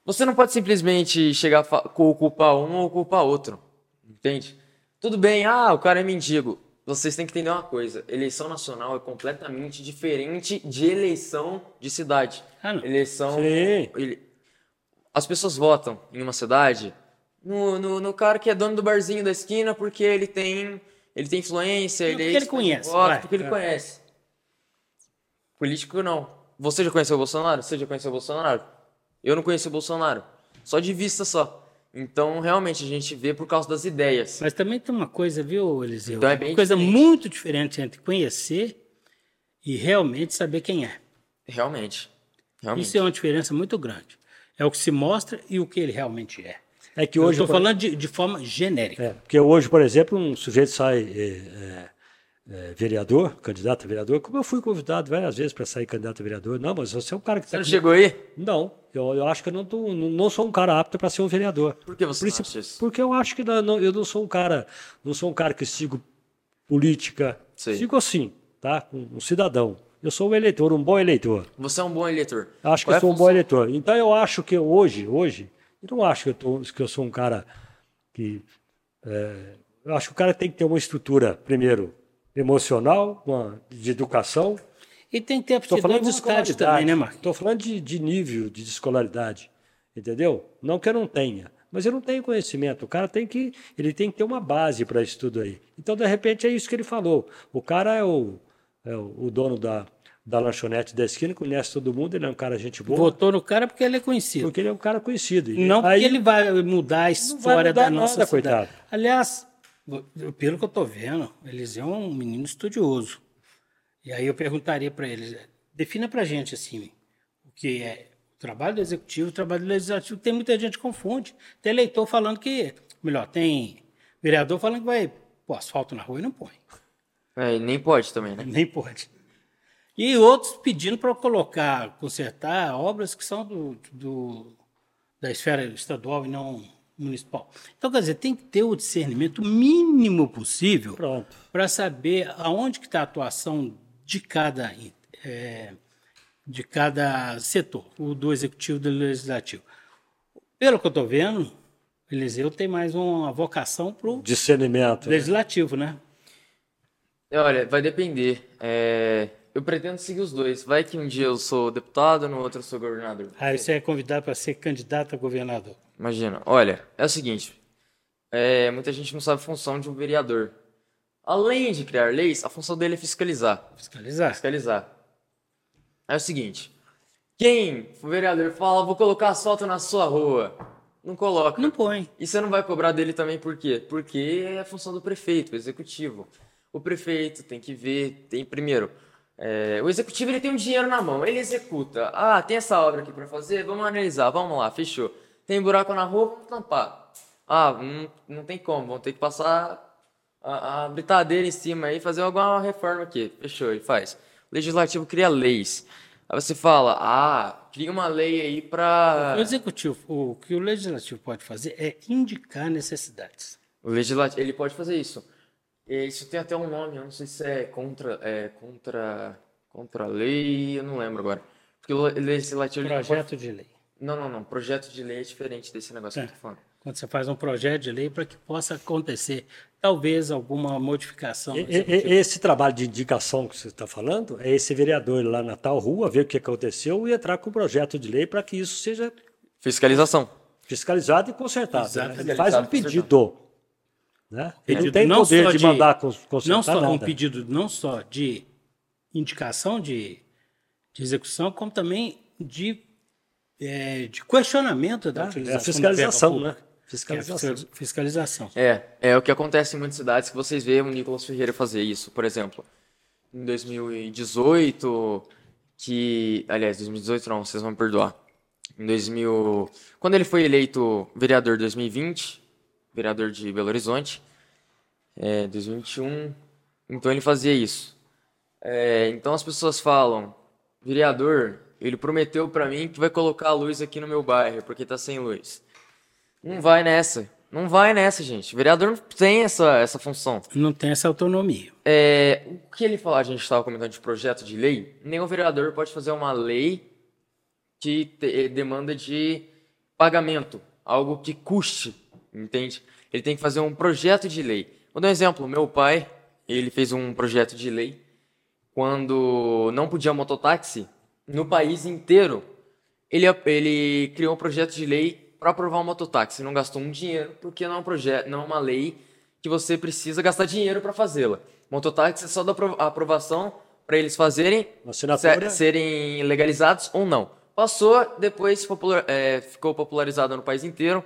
S1: Você não pode simplesmente chegar a culpar um ou culpar outro. Entende? Tudo bem, ah, o cara é mendigo. Vocês têm que entender uma coisa: eleição nacional é completamente diferente de eleição de cidade.
S2: Ah, não.
S1: Eleição.
S3: Sim.
S1: ele- As pessoas votam em uma cidade no, no, no cara que é dono do barzinho da esquina porque ele tem, ele tem influência, ele é
S2: ele
S1: esse
S2: conhece,
S1: voto,
S2: vai.
S1: porque ele
S2: É.
S1: conhece. Político não. Você já conheceu o Bolsonaro? Você já conheceu o Bolsonaro? Eu não conheci o Bolsonaro. Só de vista só. Então, realmente, a gente vê por causa das ideias.
S2: Mas também tem uma coisa, viu, Eliseu?
S1: Então é bem
S2: uma coisa
S1: diferente.
S2: muito diferente entre conhecer e realmente saber quem é.
S1: Realmente. Realmente.
S2: Isso é uma diferença muito grande. É o que se mostra e o que ele realmente é.
S3: É que hoje.
S2: estou falando de, de forma genérica.
S3: É, porque hoje, por exemplo, um sujeito sai é, é, é, vereador, candidato a vereador, como eu fui convidado várias vezes para sair candidato a vereador. Não, mas você é um cara que
S1: Você
S3: está.
S1: não chegou aí?
S3: Não, eu, eu acho que eu não, tô- não, não sou um cara apto para ser um vereador.
S1: Por que você
S3: Princip-
S1: acha isso?
S3: Porque eu acho que não, não- eu não sou um cara, não sou um cara que sigo política.
S1: Sei.
S3: Sigo assim, tá? Um, um cidadão. Eu sou um eleitor, um bom eleitor.
S1: Você é um bom eleitor.
S3: Acho que
S1: Qual é
S3: eu sou um bom eleitor. Então eu acho que hoje, hoje, eu não acho que eu, tô, que eu sou um cara que. é, eu acho que o cara tem que ter uma estrutura, primeiro, emocional, uma, de educação.
S2: E tem que ter aptidão
S3: falando de escolaridade.
S2: também, né, Marquinhos?
S3: Estou falando de, de nível de escolaridade. Entendeu? Não que eu não tenha. Mas eu não tenho conhecimento. O cara tem que. Ele tem que ter uma base para isso tudo aí. Então, de repente, é isso que ele falou. O cara é o, é o, o dono da, da lanchonete da esquina, conhece todo mundo, ele é um cara gente boa.
S2: Votou no cara porque ele é conhecido.
S3: Porque ele é um cara conhecido. E
S2: Não porque
S3: aí,
S2: ele vai mudar a história
S3: mudar
S2: da nossa
S3: nada,
S2: cidade.
S3: coitado.
S2: Aliás, pelo que eu estou vendo, eles é um menino estudioso. E aí eu perguntaria para eles, defina para a gente assim, o que é o trabalho do executivo, o trabalho do legislativo. Tem muita gente que confunde. Tem eleitor falando que, melhor, tem vereador falando que vai pôr asfalto na rua e não põe.
S1: É, nem pode também, né?
S2: Nem pode. E outros pedindo para colocar, consertar obras que são do, do- da esfera estadual e não municipal. Então, quer dizer, tem que ter o discernimento mínimo possível para saber aonde que está a atuação de cada, eh, de cada setor, o do executivo e do legislativo. Pelo que eu estou vendo, Eliseu tem mais uma vocação para o
S3: Discernimento. né?
S2: legislativo, né?
S1: Olha, vai depender. É, Eu pretendo seguir os dois. Vai que um dia eu sou deputado, no outro eu sou governador.
S2: Aí você é convidado para ser candidato a governador.
S1: Imagina. Olha, é o seguinte. é, muita gente não sabe a função de um vereador. Além de criar leis, a função dele é fiscalizar.
S2: Fiscalizar.
S1: Fiscalizar. É o seguinte. Quem for vereador fala, vou colocar asfalto na sua rua. Não coloca.
S2: Não põe.
S1: E você não vai cobrar dele também por quê? Porque é a função do prefeito, o executivo. O prefeito tem que ver, tem primeiro, é, o executivo ele tem um dinheiro na mão, ele executa. Ah, tem essa obra aqui para fazer, vamos analisar, vamos lá, fechou. Tem buraco na rua, vamos tampar. Ah, não, não tem como, vão ter que passar a, a britadeira em cima aí, fazer alguma reforma aqui, fechou, ele faz. O legislativo cria leis. Aí você fala, ah, cria uma lei aí pra...
S2: O executivo, o que o legislativo pode fazer é indicar necessidades.
S1: O legislativo, ele pode fazer isso. Isso tem até um nome, eu não sei se é contra, é contra, contra a lei, eu não lembro agora. Porque o le- legislativo não pode-
S2: Projeto de lei.
S1: Não, não, não. Projeto de lei é diferente desse negócio
S2: É.
S1: que eu tô falando.
S2: Quando você faz um projeto de lei para que possa acontecer, talvez, alguma modificação.
S3: E- e- e- Esse trabalho de indicação que você está falando é esse vereador ir lá na tal rua, ver o que aconteceu e entrar com um projeto de lei para que isso seja
S1: Fiscalização.
S3: fiscalizado e consertado. né?
S2: Exatamente.
S3: Ele faz um pedido. Né? Ele não tem
S2: não
S3: poder
S2: só
S3: de,
S2: de-
S3: mandar cons- consertar
S2: não só um
S3: nada.
S2: pedido não só de indicação de, de execução, como também de, é, de questionamento da
S3: É
S2: utilização
S3: a fiscalização, né?
S2: é
S3: Fiscalização.
S2: fiscal- fiscalização.
S1: É, é o que acontece em muitas cidades que vocês veem o Nicolas Ferreira fazer isso. Por exemplo, em 2018, que. Aliás, 2018 não, vocês vão me perdoar. Em 2000. Quando ele foi eleito vereador em 2020, vereador de Belo Horizonte, é, 2021, então ele fazia isso. É, então as pessoas falam, vereador, ele prometeu pra mim que vai colocar a luz aqui no meu bairro, porque tá sem luz. Não vai nessa. Não vai nessa, gente. O vereador não tem essa, essa função.
S2: Não tem essa autonomia.
S1: É, o que ele falou, a gente estava comentando de projeto de lei, nenhum vereador pode fazer uma lei que te- demanda de pagamento, algo que custe, entende? Ele tem que fazer um projeto de lei. Vou dar um exemplo, meu pai, ele fez um projeto de lei quando não podia mototáxi no país inteiro. Ele, ele criou um projeto de lei para aprovar um mototáxi, não gastou um dinheiro, porque não é um projeto, não é uma lei que você precisa gastar dinheiro para fazê-la. Mototáxi é só da apro- aprovação para eles fazerem se- serem legalizados ou não. Passou, depois popular- é, ficou popularizado no país inteiro.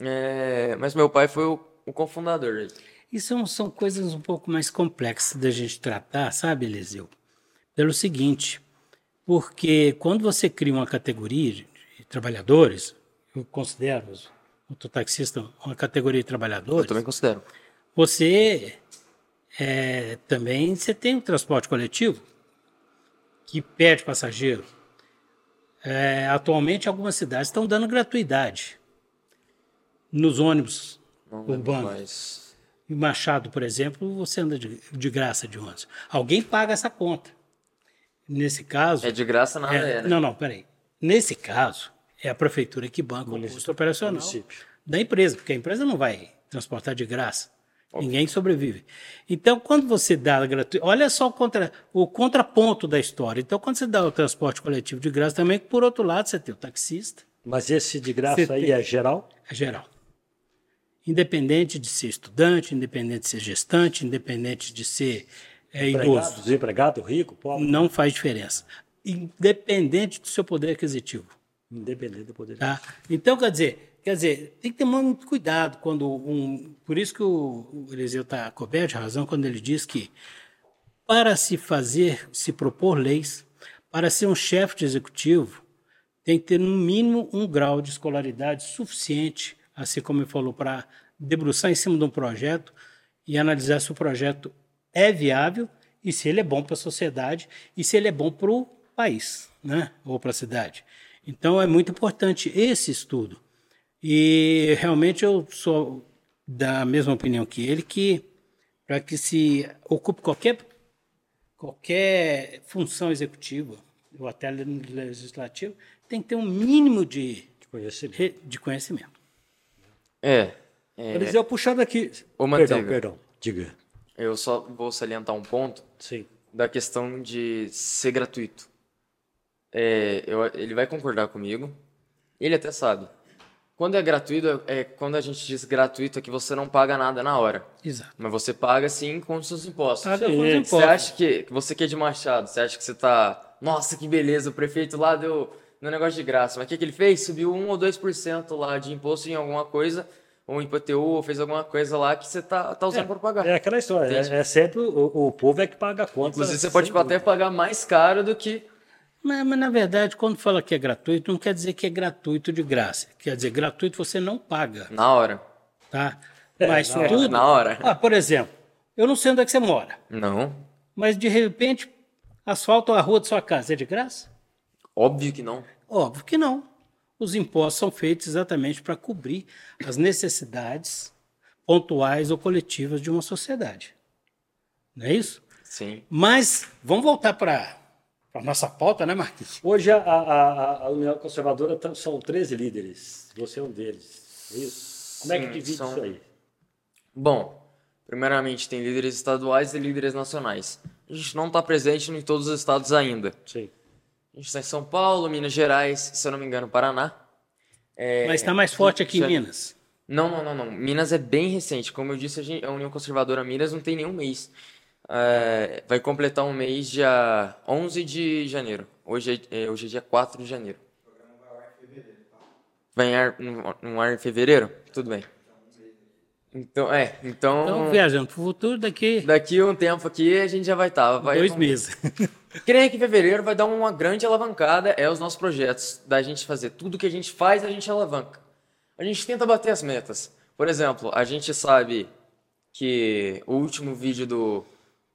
S1: É, mas meu pai foi o, o cofundador.
S2: E são, coisas um pouco mais complexas da gente tratar, sabe, Eliseu? Pelo seguinte, porque quando você cria uma categoria de trabalhadores, eu considero os mototaxistas uma categoria de
S1: Eu
S2: trabalhadores,
S1: também considero.
S2: você é, também você tem o transporte coletivo que perde passageiro. É, atualmente, algumas cidades estão dando gratuidade nos ônibus
S1: lembro
S2: urbanos. Em Machado, por exemplo, você anda de, de graça de ônibus. Alguém paga essa conta. Nesse caso.
S1: É de graça nada
S2: é-
S1: é, né?
S2: Não, não, peraí. Nesse caso, é a prefeitura que banca o custo operacional
S3: município.
S2: da empresa, porque a empresa não vai transportar de graça. Ninguém sobrevive. Então, quando você dá gratuito, olha só o, contra, o contraponto da história. Então, quando você dá o transporte coletivo de graça, também, por outro lado, você tem o taxista,
S3: Mas esse de graça aí
S2: tem-
S3: é geral?
S2: é geral. Independente de ser estudante, independente de ser gestante, independente de ser é,
S3: Empregado,
S2: idoso,
S3: desempregado, rico, pobre,
S2: não faz diferença. Independente do seu poder aquisitivo.
S3: independente do poder.
S2: Tá? Então, quer dizer, quer dizer, tem que ter muito cuidado quando um. Por isso que o, o Eliseu está coberto de razão quando ele diz que para se fazer, se propor leis, para ser um chefe de executivo, tem que ter no mínimo um grau de escolaridade suficiente, assim como ele falou, para debruçar em cima de um projeto e analisar se o projeto é viável e se ele é bom para a sociedade e se ele é bom para o país, né? ou para a cidade. Então é muito importante esse estudo. E realmente eu sou da mesma opinião que ele, que para que se ocupe qualquer, qualquer função executiva ou até legislativa, tem que ter um mínimo de,
S3: De conhecimento.
S2: de conhecimento.
S1: É. é,
S3: Eliseu, puxando aqui.
S1: Ô,
S3: perdão,
S1: Manteiga.
S3: perdão. Diga.
S1: eu só vou salientar um ponto
S3: Sim.
S1: da questão de ser gratuito. É, eu- ele vai concordar comigo. Ele até sabe. Quando é gratuito, é quando a gente diz gratuito é que você não paga nada na hora.
S2: Exato.
S1: Mas você paga sim com os seus impostos.
S2: Paga com os
S3: você
S2: impostos.
S1: Você acha que, que você que é de Machado, você acha que você tá. Nossa, que beleza, o prefeito lá deu no negócio de graça. Mas o que, que ele fez? Subiu 1 ou 2% lá de imposto em alguma coisa, ou IPTU, ou fez alguma coisa lá que você tá, tá usando para pagar.
S3: É aquela história. É, é sempre o, o povo é que paga a conta.
S1: Inclusive, você pode
S3: sem
S1: até pagar mais caro do que.
S2: Mas, mas, na verdade, quando fala que é gratuito, não quer dizer que é gratuito de graça. Quer dizer, gratuito você não paga,
S1: Na hora.
S2: tá?
S3: É,
S2: Mas
S3: na hora.
S2: tudo...
S1: Na hora.
S2: Ah, por exemplo, eu não sei onde é que você mora,
S1: Não.
S2: mas de repente asfaltam a rua de sua casa. É de graça?
S1: Óbvio que não.
S2: Óbvio que não. Os impostos são feitos exatamente para cobrir as necessidades pontuais ou coletivas de uma sociedade. Não é isso?
S1: Sim.
S2: Mas vamos voltar para a nossa pauta, né, Marquinhos?
S3: Hoje a, a, a- a União Conservadora tá- são 13 líderes. Você é um deles. É isso? Como é que
S1: Sim,
S3: divide
S1: são-
S3: isso aí?
S1: Bom, primeiramente tem líderes estaduais e líderes nacionais. A gente não está presente em todos os estados ainda.
S3: Sim.
S1: A gente está em São Paulo, Minas Gerais, se eu não me engano, Paraná. É,
S2: Mas está mais forte aqui em Minas.
S1: Não, não, não, não. Minas é bem recente. Como eu disse, a, gente- a União Conservadora Minas não tem nenhum mês. É, vai completar um mês dia 11 de janeiro. Hoje é, é, hoje é dia 4 de janeiro. Vai ar, no, no ar em fevereiro? Tudo bem. Então, é. Então,
S2: Então, viajando para o futuro, daqui
S1: daqui um tempo aqui a gente já vai estar. Vai,
S2: dois meses.
S1: Creio que em fevereiro vai dar uma grande alavancada é os nossos projetos, da gente fazer tudo que a gente faz, a gente alavanca. A gente tenta bater as metas. Por exemplo, a gente sabe que o último vídeo do,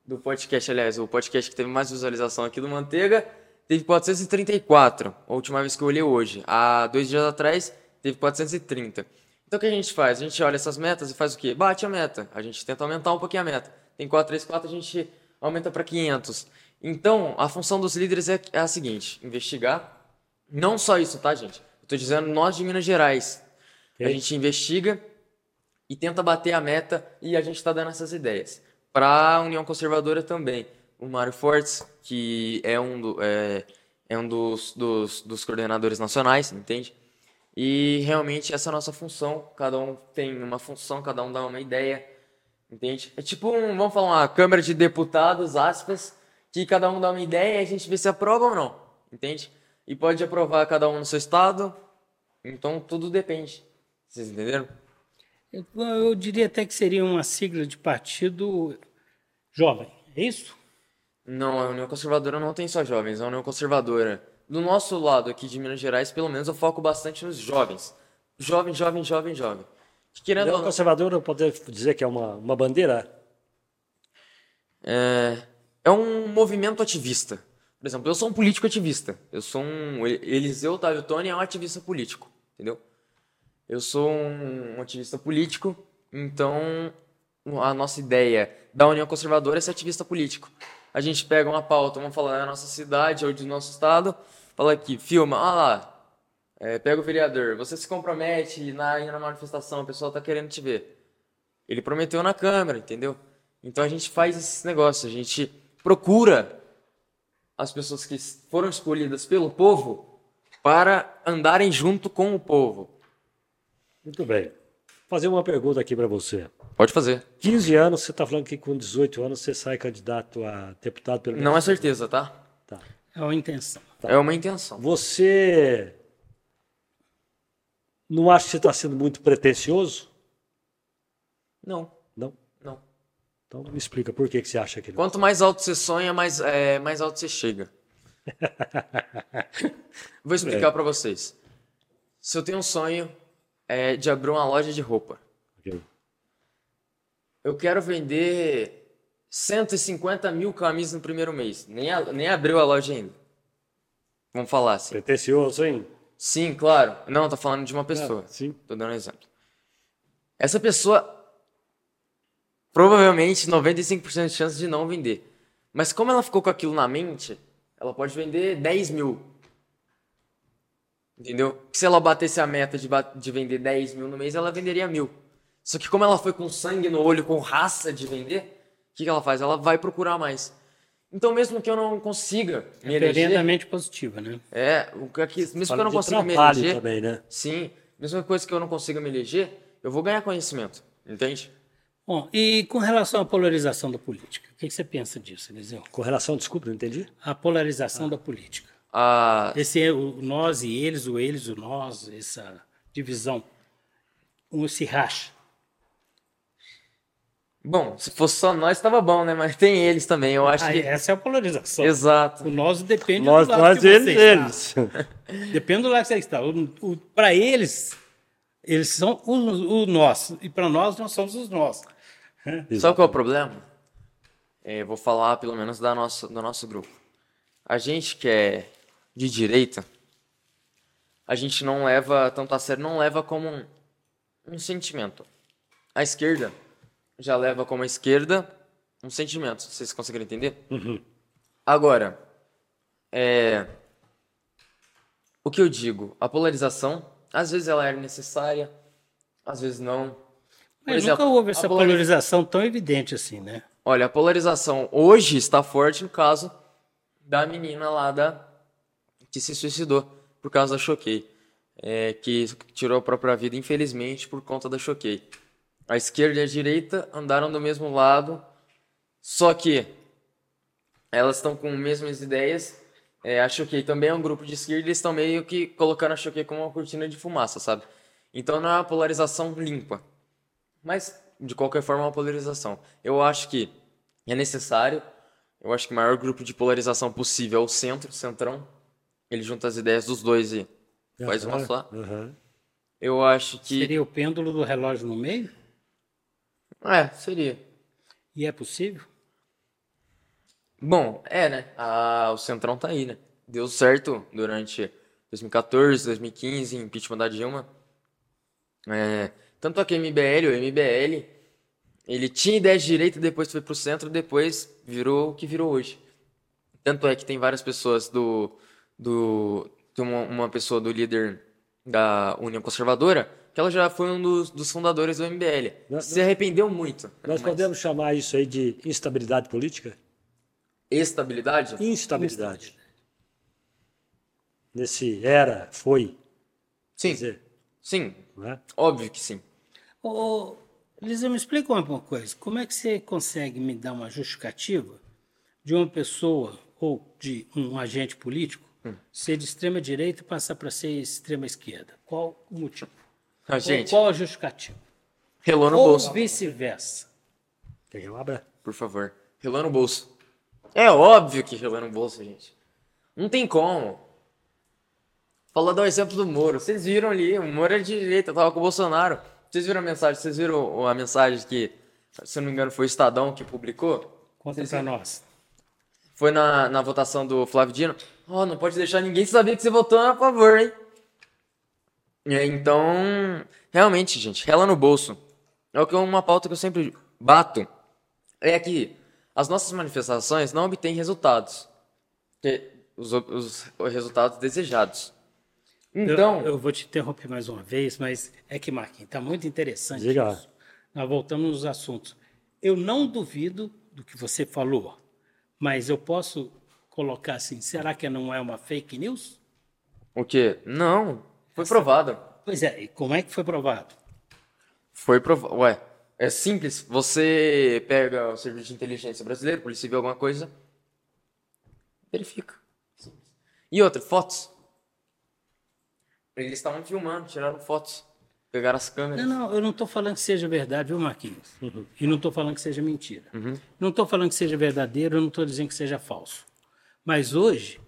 S1: do podcast, aliás, o podcast que teve mais visualização aqui do Manteiga, teve 434, a última vez que eu olhei hoje. Há dois dias atrás, teve 430. Então o que a gente faz? A gente olha essas metas e faz o quê? Bate a meta. A gente tenta aumentar um pouquinho a meta. Tem 434, a gente aumenta para 500. Então, a função dos líderes é, é a seguinte: investigar. Não só isso, tá, gente? Eu tô dizendo nós de Minas Gerais. A gente investiga e tenta bater a meta e a gente está dando essas ideias. Para a União Conservadora também. O Mário Fortes, que é um, do, é, é um dos, dos, dos coordenadores nacionais, entende? E realmente essa é a nossa função. Cada um tem uma função, cada um dá uma ideia, entende? É tipo, um, vamos falar, uma Câmara de Deputados, aspas, que cada um dá uma ideia e a gente vê se aprova ou não, entende? E pode aprovar cada um no seu estado, então tudo depende. Vocês entenderam?
S2: Eu, eu diria até que seria uma sigla de partido jovem, é isso?
S1: Não, a União Conservadora não tem só jovens, a União Conservadora. Do nosso lado aqui de Minas Gerais, pelo menos eu foco bastante nos jovens. Jovem, jovem, jovem, jovem. Que querendo
S3: União
S1: ou não,
S3: Conservadora, pode dizer que é uma, uma bandeira?
S1: é, é um movimento ativista. Por exemplo, eu sou um político ativista. Eu sou um. Eliseu Otávio Tony é um ativista político, entendeu? Eu sou um ativista político, então a nossa ideia da União Conservadora é ser ativista político. A gente pega uma pauta, vamos falar da nossa cidade ou do nosso estado, fala aqui, filma, ah lá, é, pega o vereador, você se compromete na, na manifestação, o pessoal tá querendo te ver. Ele prometeu na Câmara, entendeu? Então a gente faz esses negócios, a gente procura as pessoas que foram escolhidas pelo povo para andarem junto com o povo.
S3: Muito bem. Vou fazer uma pergunta aqui para você.
S1: Pode fazer.
S3: 15 anos, você está falando que com 18 anos você sai candidato a deputado pelo
S1: Não é certeza, tá?
S3: Tá.
S2: É uma intenção.
S1: É uma intenção.
S3: Você não acha que você está sendo muito pretencioso?
S1: Não.
S3: Então me explica por que, que você acha que não.
S1: Quanto mais alto você sonha, mais, é, mais alto você chega. Vou explicar pra vocês. Se eu tenho um sonho é, de abrir uma loja de roupa,
S3: Ok.
S1: eu quero vender 150 mil camisas no primeiro mês. Nem, a- nem abriu a loja ainda. Vamos falar assim.
S3: Pretencioso, hein?
S1: Sim, claro. Não, tô falando de uma pessoa.
S3: Ah, sim.
S1: Tô dando um exemplo. Essa pessoa, provavelmente, 95% de chance de não vender. Mas como ela ficou com aquilo na mente, ela pode vender 10 mil. Entendeu? Se ela batesse a meta de, de vender 10 mil no mês, ela venderia mil. Só que como ela foi com sangue no olho, com raça de vender, o que, que ela faz? Ela vai procurar mais. Então, mesmo que eu não consiga me eleger,
S2: Referendamente positiva, né?
S1: é, o que mesmo que
S3: Fala
S1: eu não consiga me eleger,
S3: também, né?
S1: Sim, mesma coisa que eu não consiga me eleger, eu vou ganhar conhecimento, entende?
S2: Bom, e com relação à polarização da política, o que que você pensa disso, Eliseu?
S3: Com relação, desculpa, não entendi.
S2: A polarização da política.
S1: Ah,
S2: Esse é o nós e eles, o eles, o nós, essa divisão. Um se racha.
S1: bom, se fosse só nós, tava bom, né? Mas tem eles também, eu acho
S2: Ah,
S1: que...
S2: essa é a polarização.
S1: Exato.
S2: O nós depende
S3: Nós,
S2: do lado
S3: nós
S2: que
S3: eles,
S2: você
S3: eles.
S2: está. Depende do lado que você está. Para eles, eles são o, o nós. E para nós, nós somos os nós.
S1: Sabe qual é o problema? É, vou falar pelo menos da nossa, do nosso grupo. A gente que é de direita, a gente não leva tanto a sério, não leva como um, um sentimento. A esquerda já leva como a esquerda um sentimento. Vocês conseguiram entender? Agora, é, o que eu digo? A polarização, às vezes ela é necessária, às vezes não.
S2: Mas
S1: exemplo,
S2: nunca houve essa
S1: polariza-
S2: polarização tão evidente assim, né?
S1: Olha, a polarização hoje está forte no caso da menina lá da que se suicidou por causa da Choquei, é, que tirou a própria vida infelizmente por conta da Choquei. A esquerda e a direita andaram do mesmo lado, só que elas estão com as mesmas ideias. É, a Choquei também é um grupo de esquerda eles estão meio que colocando a Choquei como uma cortina de fumaça, sabe? Então não é uma polarização limpa. Mas, de qualquer forma, é uma polarização. Eu acho que é necessário. Eu acho que o maior grupo de polarização possível é o centro, o centrão. Ele junta as ideias dos dois e faz uma só.
S3: Aham.
S1: Eu acho que.
S2: Seria o pêndulo do relógio no meio?
S1: É, seria.
S2: E é possível?
S1: Bom, é, né? Ah, o Centrão tá aí, né? Deu certo durante 2014, 2015, impeachment da Dilma. É, Tanto é que o MBL, o MBL, ele tinha ideia de direita, depois foi pro centro, depois virou o que virou hoje. Tanto é que tem várias pessoas do. do tem uma, uma pessoa do líder da União Conservadora, que ela já foi um dos, dos fundadores do MBL.
S3: Nós-
S1: Se arrependeu muito.
S3: Nós
S1: mas
S3: podemos chamar isso aí de instabilidade política?
S1: Estabilidade?
S3: Instabilidade. Nesse era, foi. Quer
S1: Sim,
S3: dizer,
S1: sim.
S3: não é?
S1: Óbvio que sim.
S2: Ô, Eliseu, me explica uma coisa. Como é que você consegue me dar uma justificativa de uma pessoa ou de um agente político
S1: Hum.
S2: ser de extrema direita e passar para ser extrema esquerda? Qual o motivo?
S1: Ah, gente,
S2: Qual a justificativa?
S1: relou no
S2: ou
S1: bolso.
S2: vice-versa.
S3: Quer que eu abra?
S1: Por favor. Relou no bolso. É óbvio que relou no bolso, gente. Não tem como. Fala dar o exemplo do Moro. Vocês viram ali, o Moro é de direita, tava com o Bolsonaro. Vocês viram a mensagem? Vocês viram a mensagem que, se não me engano, foi o Estadão que publicou?
S2: Conta para nós.
S1: Foi na, na votação do Flávio Dino. Oh, não pode deixar ninguém saber que você votou a favor, hein? É, então, realmente, gente, rela no bolso. É o que uma pauta que eu sempre bato. É que as nossas manifestações não obtêm resultados. Os, os resultados desejados. Então,
S2: eu, eu vou te interromper mais uma vez, mas é que, Marquinhos, está muito interessante.
S3: Diga
S2: isso. Nós voltamos nos assuntos. Eu não duvido do que você falou, mas eu posso colocar assim: será que não é uma fake news?
S1: o quê? Não, foi provado.
S2: Pois é, e como é que foi provado?
S1: Foi provado. Ué, é simples. Você pega o serviço de inteligência brasileiro, polícia civil, alguma coisa, verifica. Simples. E outra, fotos. Eles estavam filmando, tiraram fotos, pegaram as câmeras.
S2: Não, não, eu não estou falando que seja verdade, viu, Marquinhos? E não estou falando que seja mentira. Não estou falando que seja verdadeiro, eu não estou dizendo que seja falso. Mas hoje,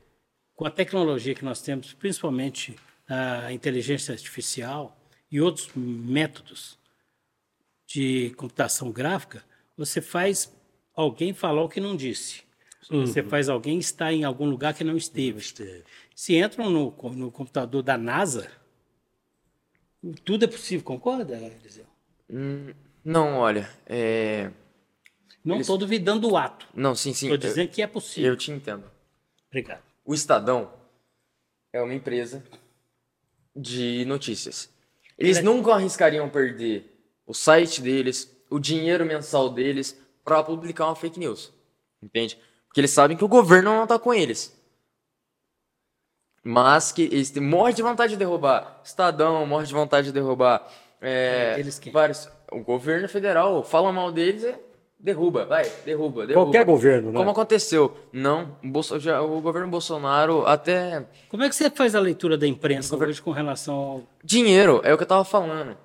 S2: com a tecnologia que nós temos, principalmente a inteligência artificial e outros métodos de computação gráfica, você faz alguém falar o que não disse. Você faz alguém estar em algum lugar que não esteve.
S3: Esteve.
S2: Se entram no, no computador da NASA, tudo é possível, concorda, Eliseu?
S1: Hum, não, olha, é...
S2: Não estou duvidando do ato.
S1: Não, sim, sim.
S2: Estou
S1: eu-
S2: dizendo que é possível.
S1: Eu te entendo.
S2: Obrigado.
S1: O Estadão é uma empresa de notícias. Eles nunca arriscariam perder o site deles, o dinheiro mensal deles, para publicar uma fake news. Entende? Porque eles sabem que o governo não tá com eles. Mas que eles têm, morre de vontade de derrubar. Estadão morre de vontade de derrubar. É,
S2: É, eles quem?
S1: vários, o governo federal fala mal deles, é, derruba, vai, derruba, derruba.
S3: Qualquer governo, né?
S1: Como aconteceu? Não, o, já- o governo Bolsonaro até
S2: Como é que você faz a leitura da imprensa hoje com relação ao.
S1: dinheiro, é o que eu tava falando.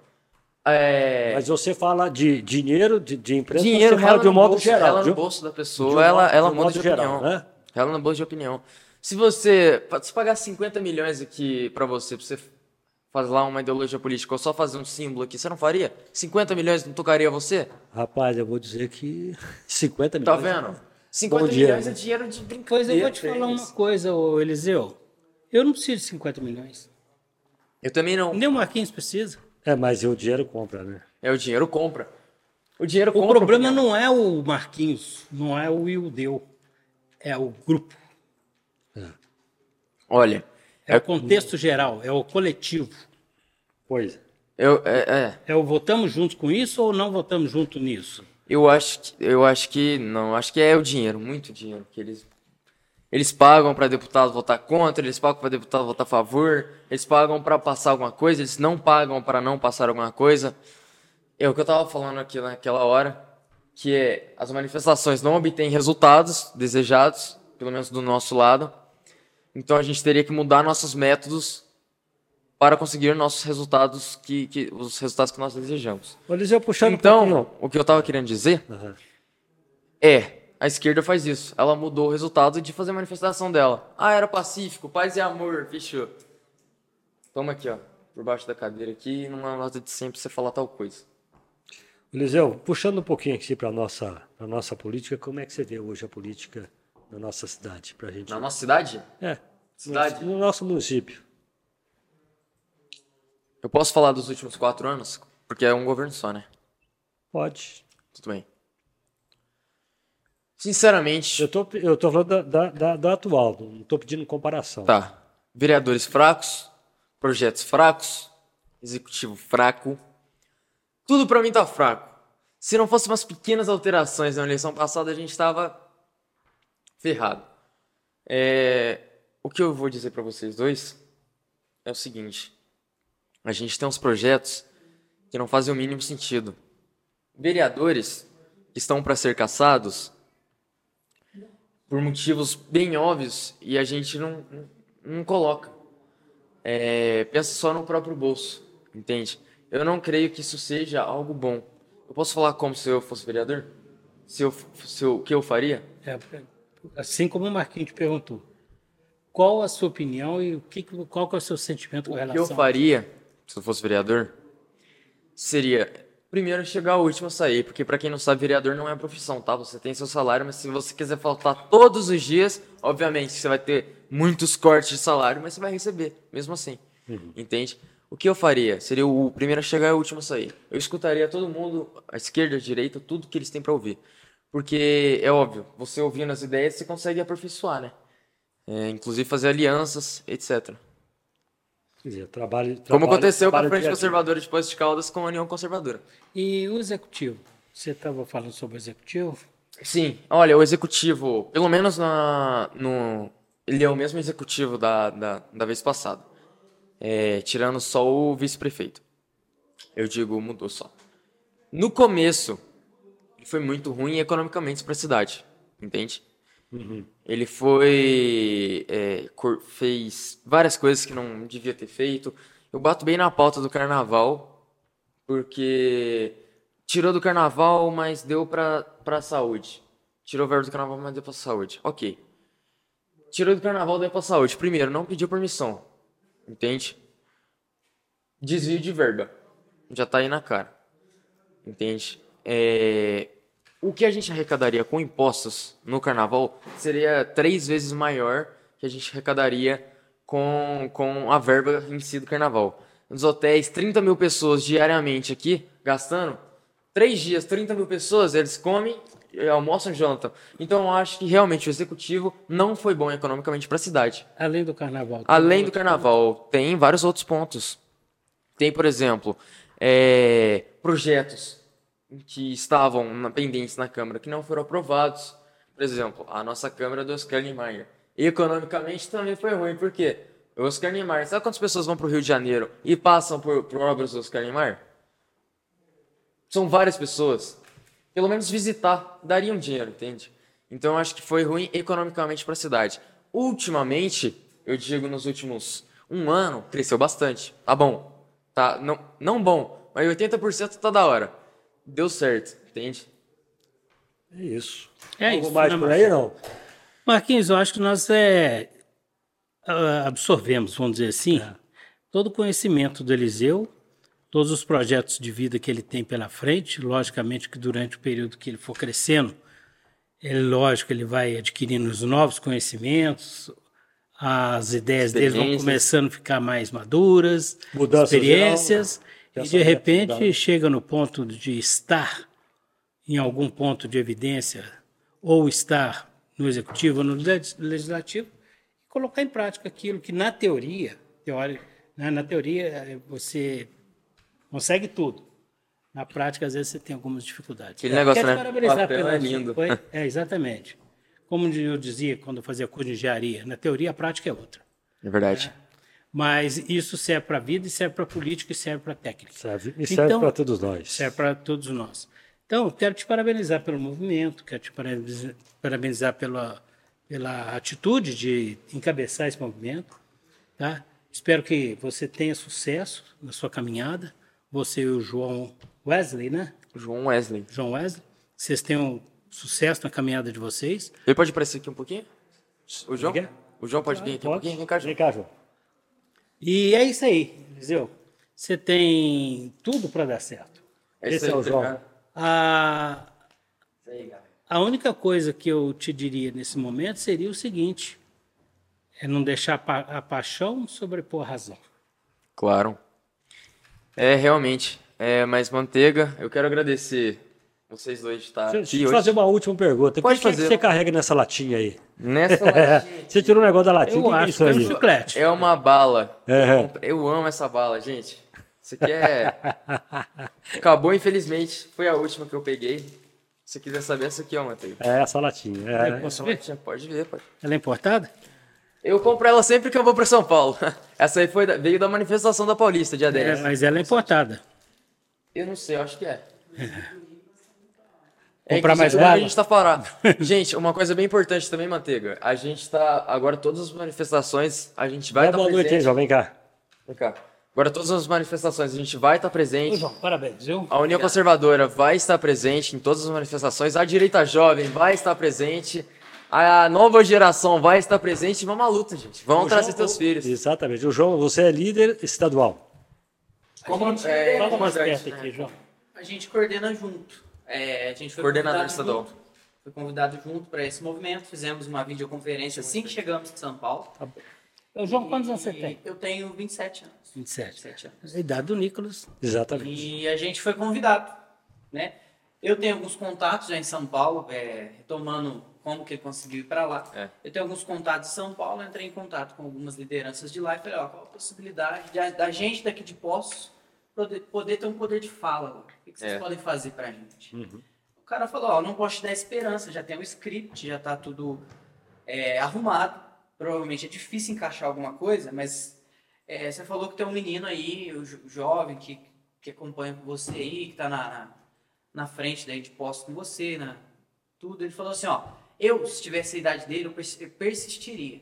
S1: É,
S3: Mas você fala de dinheiro, de, de imprensa,
S1: dinheiro
S3: você fala de um modo
S1: bolso,
S3: geral.
S1: rela
S3: de
S1: no bolso da pessoa,
S3: um
S1: ela,
S3: modo-
S1: ela
S3: de um
S1: muda de
S3: geral,
S1: opinião.
S3: né?
S1: Rela no bolso de opinião. Se você, se pagar 50 milhões aqui pra você, pra você fazer lá uma ideologia política ou só fazer um símbolo aqui, você não faria? 50 milhões não tocaria você?
S3: Rapaz, eu vou dizer que 50
S1: Tá
S3: milhões.
S1: vendo? 50
S3: Bom dia,
S1: milhões
S3: né?
S1: é dinheiro de brincadeira.
S2: Pois eu vou te falar
S1: deles.
S2: uma coisa, ô Eliseu. Eu não preciso de 50 milhões.
S1: Eu também não.
S2: Nem o Marquinhos precisa.
S3: É, mas o dinheiro compra, né?
S1: É o dinheiro compra. O dinheiro
S2: O
S1: compra.
S2: problema
S1: opinião.
S2: não é o Marquinhos, não é o Ildeu. É o grupo.
S1: Olha,
S2: É o contexto geral, é o coletivo.
S3: Pois é.
S1: eu, é, é,
S2: É o votamos juntos com isso ou não votamos junto nisso?
S1: Eu acho que, eu acho que não, acho que é o dinheiro, muito dinheiro que eles eles pagam para deputado votar contra, eles pagam para deputado votar a favor, eles pagam para passar alguma coisa, eles não pagam para não passar alguma coisa. É o que eu tava falando aqui naquela hora, que é as manifestações não obtêm resultados desejados, pelo menos do nosso lado. Então a gente teria que mudar nossos métodos para conseguir nossos resultados que, que os resultados que nós desejamos.
S3: Eliseu, puxando um
S1: Então,
S3: pouquinho.
S1: o que eu tava querendo dizer
S3: Aham.
S1: é, a esquerda faz isso. Ela mudou o resultado de fazer a manifestação dela. Ah, era pacífico, paz e amor, fechou. Toma aqui, ó, por baixo da cadeira aqui, numa nota de sempre você falar tal coisa.
S3: Eliseu, puxando um pouquinho aqui para nossa pra nossa política, como é que você vê hoje a política na nossa cidade, pra gente?
S1: Na nossa cidade,
S3: É,
S1: Cidade?
S3: no nosso município.
S1: eu posso falar dos últimos quatro anos? Porque é um governo só, né?
S3: Pode.
S1: Tudo bem. Sinceramente,
S3: Eu tô, eu tô falando da, da, da, da atual, não tô pedindo comparação.
S1: tá. Vereadores fracos, projetos fracos, executivo fraco. Tudo pra mim tá fraco. Se não fosse umas pequenas alterações na eleição passada, a gente tava ferrado. É, o que eu vou dizer pra vocês dois é o seguinte: a gente tem uns projetos que não fazem o mínimo sentido. Vereadores que estão para ser caçados por motivos bem óbvios e a gente não, não, não coloca. É, pensa só no próprio bolso, entende? Eu não creio que isso seja algo bom. Eu posso falar como se eu fosse vereador? Se eu, se eu, o que eu faria?
S2: É, assim como o Marquinhos te perguntou, qual a sua opinião e o que, qual que é o seu sentimento com
S1: O que
S2: relação
S1: eu faria, se eu fosse vereador, seria primeiro chegar ao último a sair, porque pra quem não sabe, vereador não é profissão, tá? Você tem seu salário, mas se você quiser faltar todos os dias, obviamente você vai ter muitos cortes de salário, mas você vai receber, mesmo assim. Entende? O que eu faria? Seria o primeiro a chegar e o último a sair. Eu escutaria todo mundo, a esquerda, a direita, tudo que eles têm pra ouvir. Porque é óbvio, você ouvindo as ideias, você consegue aperfeiçoar, né? É, inclusive fazer alianças, etc.
S3: Quer dizer, trabalho,
S1: Como
S3: trabalho-
S1: aconteceu com a Frente. Conservadora de Poços de Caldas com a União Conservadora.
S2: E o executivo? Você estava falando sobre o executivo?
S1: Sim, olha, o executivo, pelo menos na, no. Ele é o mesmo executivo da, da, da vez passada. É, tirando só o vice-prefeito. Eu digo, mudou só. No começo, foi muito ruim economicamente para a cidade, entende? Ele foi. é, fez várias coisas que não devia ter feito. Eu bato bem na pauta do carnaval, porque tirou do carnaval, mas deu pra, pra saúde. Tirou o verbo do carnaval, mas deu pra saúde. Ok. Tirou do carnaval, deu pra saúde. Primeiro, não pediu permissão. Entende? Desvio de verba. Já tá aí na cara. Entende? É, O que a gente arrecadaria com impostos no carnaval seria três vezes maior que a gente arrecadaria com, com a verba em si do carnaval. Nos hotéis, 30 mil pessoas diariamente aqui, gastando. Três dias, 30 mil pessoas, eles comem, almoçam e jantam. Então eu acho que realmente o executivo não foi bom economicamente para a cidade.
S2: Além do carnaval.
S1: Além do carnaval, tem vários outros pontos. Tem, por exemplo, é, projetos que estavam na- pendentes na Câmara que não foram aprovados. Por exemplo, a nossa Câmara do Oscar Niemeyer. Economicamente também foi ruim, por quê? O Oscar Niemeyer, sabe quantas pessoas vão para o Rio de Janeiro e passam por, por obras do Oscar Niemeyer? São várias pessoas. Pelo menos visitar daria um dinheiro, entende? Então eu acho que foi ruim economicamente para a cidade. Ultimamente, eu digo nos últimos um ano, cresceu bastante. Tá bom. Tá, não, não bom, mas 80% tá da hora. Deu certo, entende?
S3: É isso.
S2: É
S3: Algo
S2: isso,
S3: mais
S2: né,
S3: por aí, não?
S2: Marquinhos, eu acho que nós é, absorvemos, vamos dizer assim, todo o conhecimento do Eliseu, todos os projetos de vida que ele tem pela frente. Logicamente que durante o período que ele for crescendo, ele, lógico, ele vai adquirindo os novos conhecimentos, as ideias dele vão começando a ficar mais maduras,
S3: Mudanças
S2: experiências,
S3: geral,
S2: e de repente
S3: mudando.
S2: chega no ponto de estar em algum ponto de evidência, ou estar no executivo ou no legis- legislativo, e colocar em prática aquilo que na teoria, teórica, né, na teoria eh, você consegue tudo. Na prática, às vezes, você tem algumas dificuldades.
S1: Aquele negócio,
S2: Quero
S1: né?
S2: te parabenizar
S1: Papel
S2: pela
S1: é lindo.
S2: Foi? É, exatamente. Como eu dizia quando eu fazia curso de engenharia, na teoria a prática é outra.
S1: É verdade.
S2: Mas isso serve para a vida, e serve para a política e serve para a técnica.
S3: Serve, e serve
S2: Então-
S3: para todos nós.
S2: Serve para todos nós. Então, quero te parabenizar pelo movimento, quero te parabenizar, parabenizar pela, pela atitude de encabeçar esse movimento. Tá? Espero que você tenha sucesso na sua caminhada. Você e o João Wesley, né?
S1: João Wesley.
S2: João Wesley. Vocês tenham sucesso na caminhada de vocês.
S1: Ele pode aparecer aqui um pouquinho? O João?
S3: Quer?
S1: O João pode vir aqui um
S3: Pode?
S1: pouquinho? Vem cá, João.
S3: Vem cá, João.
S2: E é isso aí, Eliseu. Você tem tudo para dar certo.
S3: Esse
S1: aí,
S3: é o João.
S2: A,
S1: Isso aí, galera.
S2: A única coisa que eu te diria nesse momento seria o seguinte: é não deixar a paixão sobrepor a razão.
S1: Claro. É, realmente. É, mas Manteiga, eu quero agradecer vocês dois de estar
S3: Deixa
S1: aqui
S3: eu
S1: hoje.
S3: fazer uma última pergunta.
S1: Pode
S3: o que, que
S1: fazer.
S3: você carrega nessa latinha aí?
S1: Nessa latinha
S3: Você tirou um negócio da latinha, o que
S2: Eu
S3: que é
S2: acho
S3: isso
S2: que é um
S3: aí?
S2: chiclete.
S1: é uma bala.
S3: É.
S1: Eu comprei- Eu amo essa bala, gente. Isso aqui é. Acabou, infelizmente. Foi a última que eu peguei. Se você quiser saber, essa aqui, ó, Manteiga.
S3: É essa latinha. É.
S2: Posso ver?
S1: Latinha, Pode ver, pode.
S2: Ela é importada?
S1: Eu compro ela sempre que eu vou pra São Paulo. Essa aí foi da- veio da manifestação da Paulista, dia 10.
S2: É, mas ela é importada.
S1: Eu não sei, eu acho que é.
S2: Comprar
S1: que
S2: mais bala?
S1: A gente tá parado. gente, uma coisa bem importante também, Manteiga. A gente tá. Agora, todas as manifestações, a gente vai
S3: Dá
S1: estar
S3: boa noite aí,
S1: presente.
S3: João. Vem cá.
S1: Vem cá. Agora, todas as manifestações, a gente vai estar
S2: Ô,
S1: presente.
S2: João, parabéns, viu?
S1: A União Conservadora vai estar presente em todas as manifestações. A direita jovem vai estar presente. A nova geração vai estar presente. Vamos à luta, gente. Vamos
S3: O
S1: trazer
S3: João-
S1: teus filhos.
S3: Exatamente. O João, você é líder estadual.
S1: Como,
S2: Fala mais
S1: comandante,
S2: perto aqui, João.
S4: A gente coordena junto. É, a gente foi
S1: Coordenador estadual.
S4: junto. Foi convidado junto para esse movimento. Fizemos uma videoconferência assim que chegamos de São Paulo.
S2: Ô, João, quantos anos você tem?
S4: Eu tenho 27 anos.
S2: 27.
S4: 27 anos.
S2: A idade do Nicolas.
S3: Exatamente.
S4: E a gente foi convidado, né? Eu tenho alguns contatos já em São Paulo, é, retomando como que ele conseguiu ir para lá.
S1: É.
S4: Eu tenho alguns contatos em São Paulo, entrei em contato com algumas lideranças de lá e falei, ó, qual a possibilidade da gente daqui de Poços poder, poder ter um poder de fala lá? O que, vocês
S1: É.
S4: podem fazer pra gente? O cara falou, ó, não posso te dar esperança, já tem um script, já tá tudo é, arrumado. Provavelmente é difícil encaixar alguma coisa, mas é, você falou que tem um menino aí, o jo- jovem, que, que acompanha com você aí, que tá na, na, na frente daí de posto com você, né? Tudo. Ele falou assim, ó, eu, se tivesse a idade dele, eu persistiria.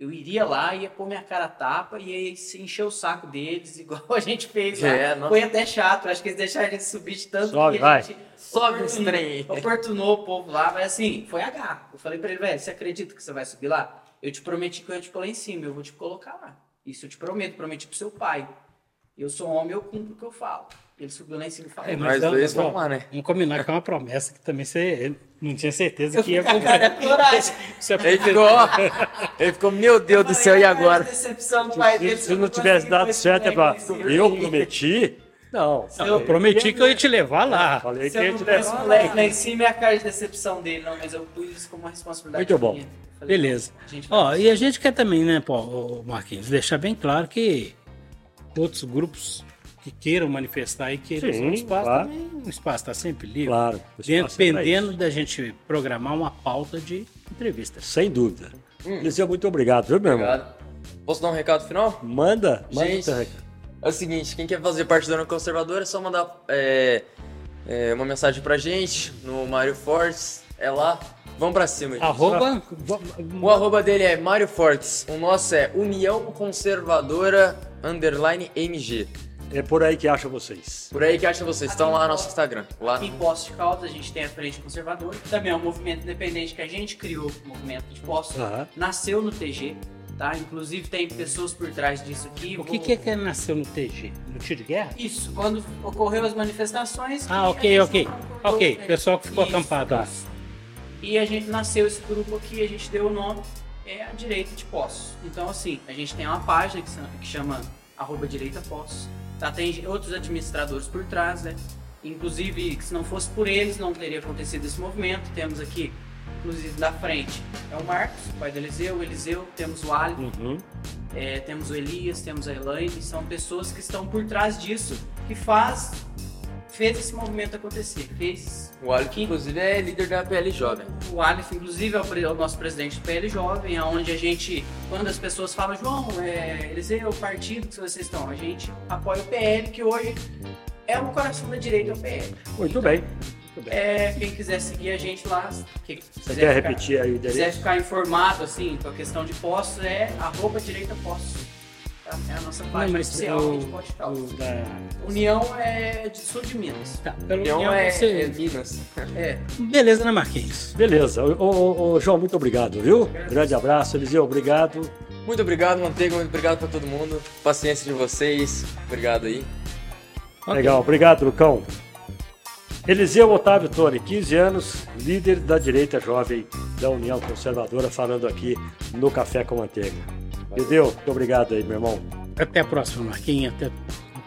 S4: Eu iria lá, ia pôr minha cara a tapa e ia se encher o saco deles, igual a gente fez lá.
S1: É, nossa.
S4: Foi até chato, acho que eles deixaram a gente subir de tanto
S3: Sobe,
S4: que a
S3: vai.
S4: gente
S1: Sobe esse trem.
S4: oportunou o povo lá, mas assim, foi H. Eu falei pra ele, velho, você acredita que você vai subir lá? Eu te prometi que eu ia te pôr lá em cima, eu vou te colocar lá. Isso eu te prometo, prometi pro seu pai. Eu sou homem, eu cumpro o que eu falo. Ele subiu lá em cima e falou.
S2: É,
S1: Nós
S2: não,
S1: dois vamos lá, né?
S2: Vamos combinar que é uma promessa que também você não tinha certeza
S4: eu
S2: que ia
S4: cara
S2: cumprir.
S4: coragem.
S2: É
S1: Ele ficou, ele ficou, meu Deus do céu, e agora?
S4: Decepção do pai dele,
S3: Se, se não tivesse dado certo, é pra... eu prometi. Não.
S2: Não, eu prometi que eu ia te levar lá.
S3: Falei
S4: Se
S3: que
S4: eu
S3: ia
S4: não
S3: te levar.
S4: moleque lá em cima é a cara de decepção dele, não, mas eu pus isso como uma responsabilidade.
S3: Muito bom.
S4: Falei,
S2: Beleza. Ó, e a gente quer também, né, pô, ô, Marquinhos, deixar bem claro que outros grupos que queiram manifestar aí, que
S3: Sim,
S2: o espaço
S3: claro.
S2: também, o espaço está sempre livre.
S3: Claro. é
S2: Dependendo
S3: isso.
S2: da gente programar uma pauta de entrevistas.
S3: Sem dúvida. Eliseu, muito obrigado, viu, meu irmão?
S1: Obrigado. Posso dar um recado final?
S3: Manda, manda
S1: Gente. É o seguinte, quem quer fazer parte da União Conservadora é só mandar é, é, uma mensagem pra gente no Mário Fortes. É lá. Vamos pra cima, gente.
S2: Arroba,
S1: O arroba dele é Mário Fortes. O nosso é União Conservadora Underline MG.
S3: É por aí que acha vocês.
S1: Por aí que acha vocês. Estão lá no nosso Instagram. Lá.
S4: Aqui em Poços de Caldas a gente tem a Frente Conservadora, que também é um movimento independente que a gente criou, o movimento de Poços.
S3: Aham.
S4: Nasceu no TG, tá? Inclusive tem pessoas por trás disso aqui.
S2: o
S4: Vou-
S2: que, que é que nasceu no TG? No tiro de guerra?
S4: Isso, quando ocorreu as manifestações.
S2: Ah,
S4: que
S2: ok, ok. Ok, pessoal que ficou
S4: Isso,
S2: acampado.
S4: tá. E a gente nasceu esse grupo aqui, a gente deu o nome, é a Direita de Poços. Então, assim, a gente tem uma página que, que chama arroba Direita Poços. Tem outros administradores por trás, né? Inclusive, que se não fosse por eles, não teria acontecido esse movimento. Temos aqui, inclusive, da frente, é o Marcos, o pai do Eliseu, o Eliseu, temos o Ali,
S3: Uhum.
S4: é, temos o Elias, temos a Elaine, são pessoas que estão por trás disso, que faz, fez esse movimento acontecer, fez
S1: O que inclusive é líder da PL Jovem.
S4: o Aleph, inclusive, é o, é o nosso presidente do PL Jovem, onde a gente, quando as pessoas falam, João, é, eles é o partido que vocês estão, a gente apoia o PL, que hoje é o coração da direita, é o PL.
S3: Muito bem. Muito bem.
S4: É, quem quiser seguir a gente lá, que
S3: Você
S4: quiser
S3: quer
S4: ficar-
S3: repetir aí o
S4: quiser ficar informado, assim, com a questão de postos, é arroba direita postos. É a nossa
S2: Não,
S4: página
S2: mas
S4: oficial
S2: o,
S4: de
S2: da...
S4: União é de sul de Minas.
S2: Tá, pelo
S1: União
S2: União
S1: é, é
S2: você...
S1: Minas.
S4: É.
S2: Beleza, né, Marquinhos?
S3: Beleza. Ô, ô, ô, João, muito obrigado, viu? Grande abraço. Eliseu, obrigado.
S1: Muito obrigado, Manteiga. Muito obrigado pra todo mundo. Paciência de vocês. Obrigado aí.
S2: Ok.
S3: Legal. Obrigado, Lucão. Eliseu Otávio Tony, 15 anos, líder da direita jovem da União Conservadora, falando aqui no Café com Manteiga. Entendeu? Muito obrigado aí, meu irmão.
S2: Até a próxima, Marquinhos. Até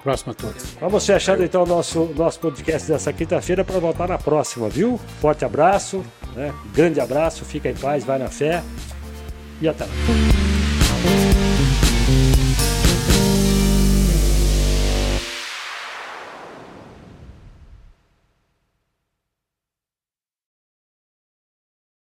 S2: Próximo a todos.
S3: Vamos fechando então o nosso, nosso podcast dessa quinta-feira para voltar na próxima, viu? Forte abraço, né? grande abraço, fica em paz, vai na fé e até lá.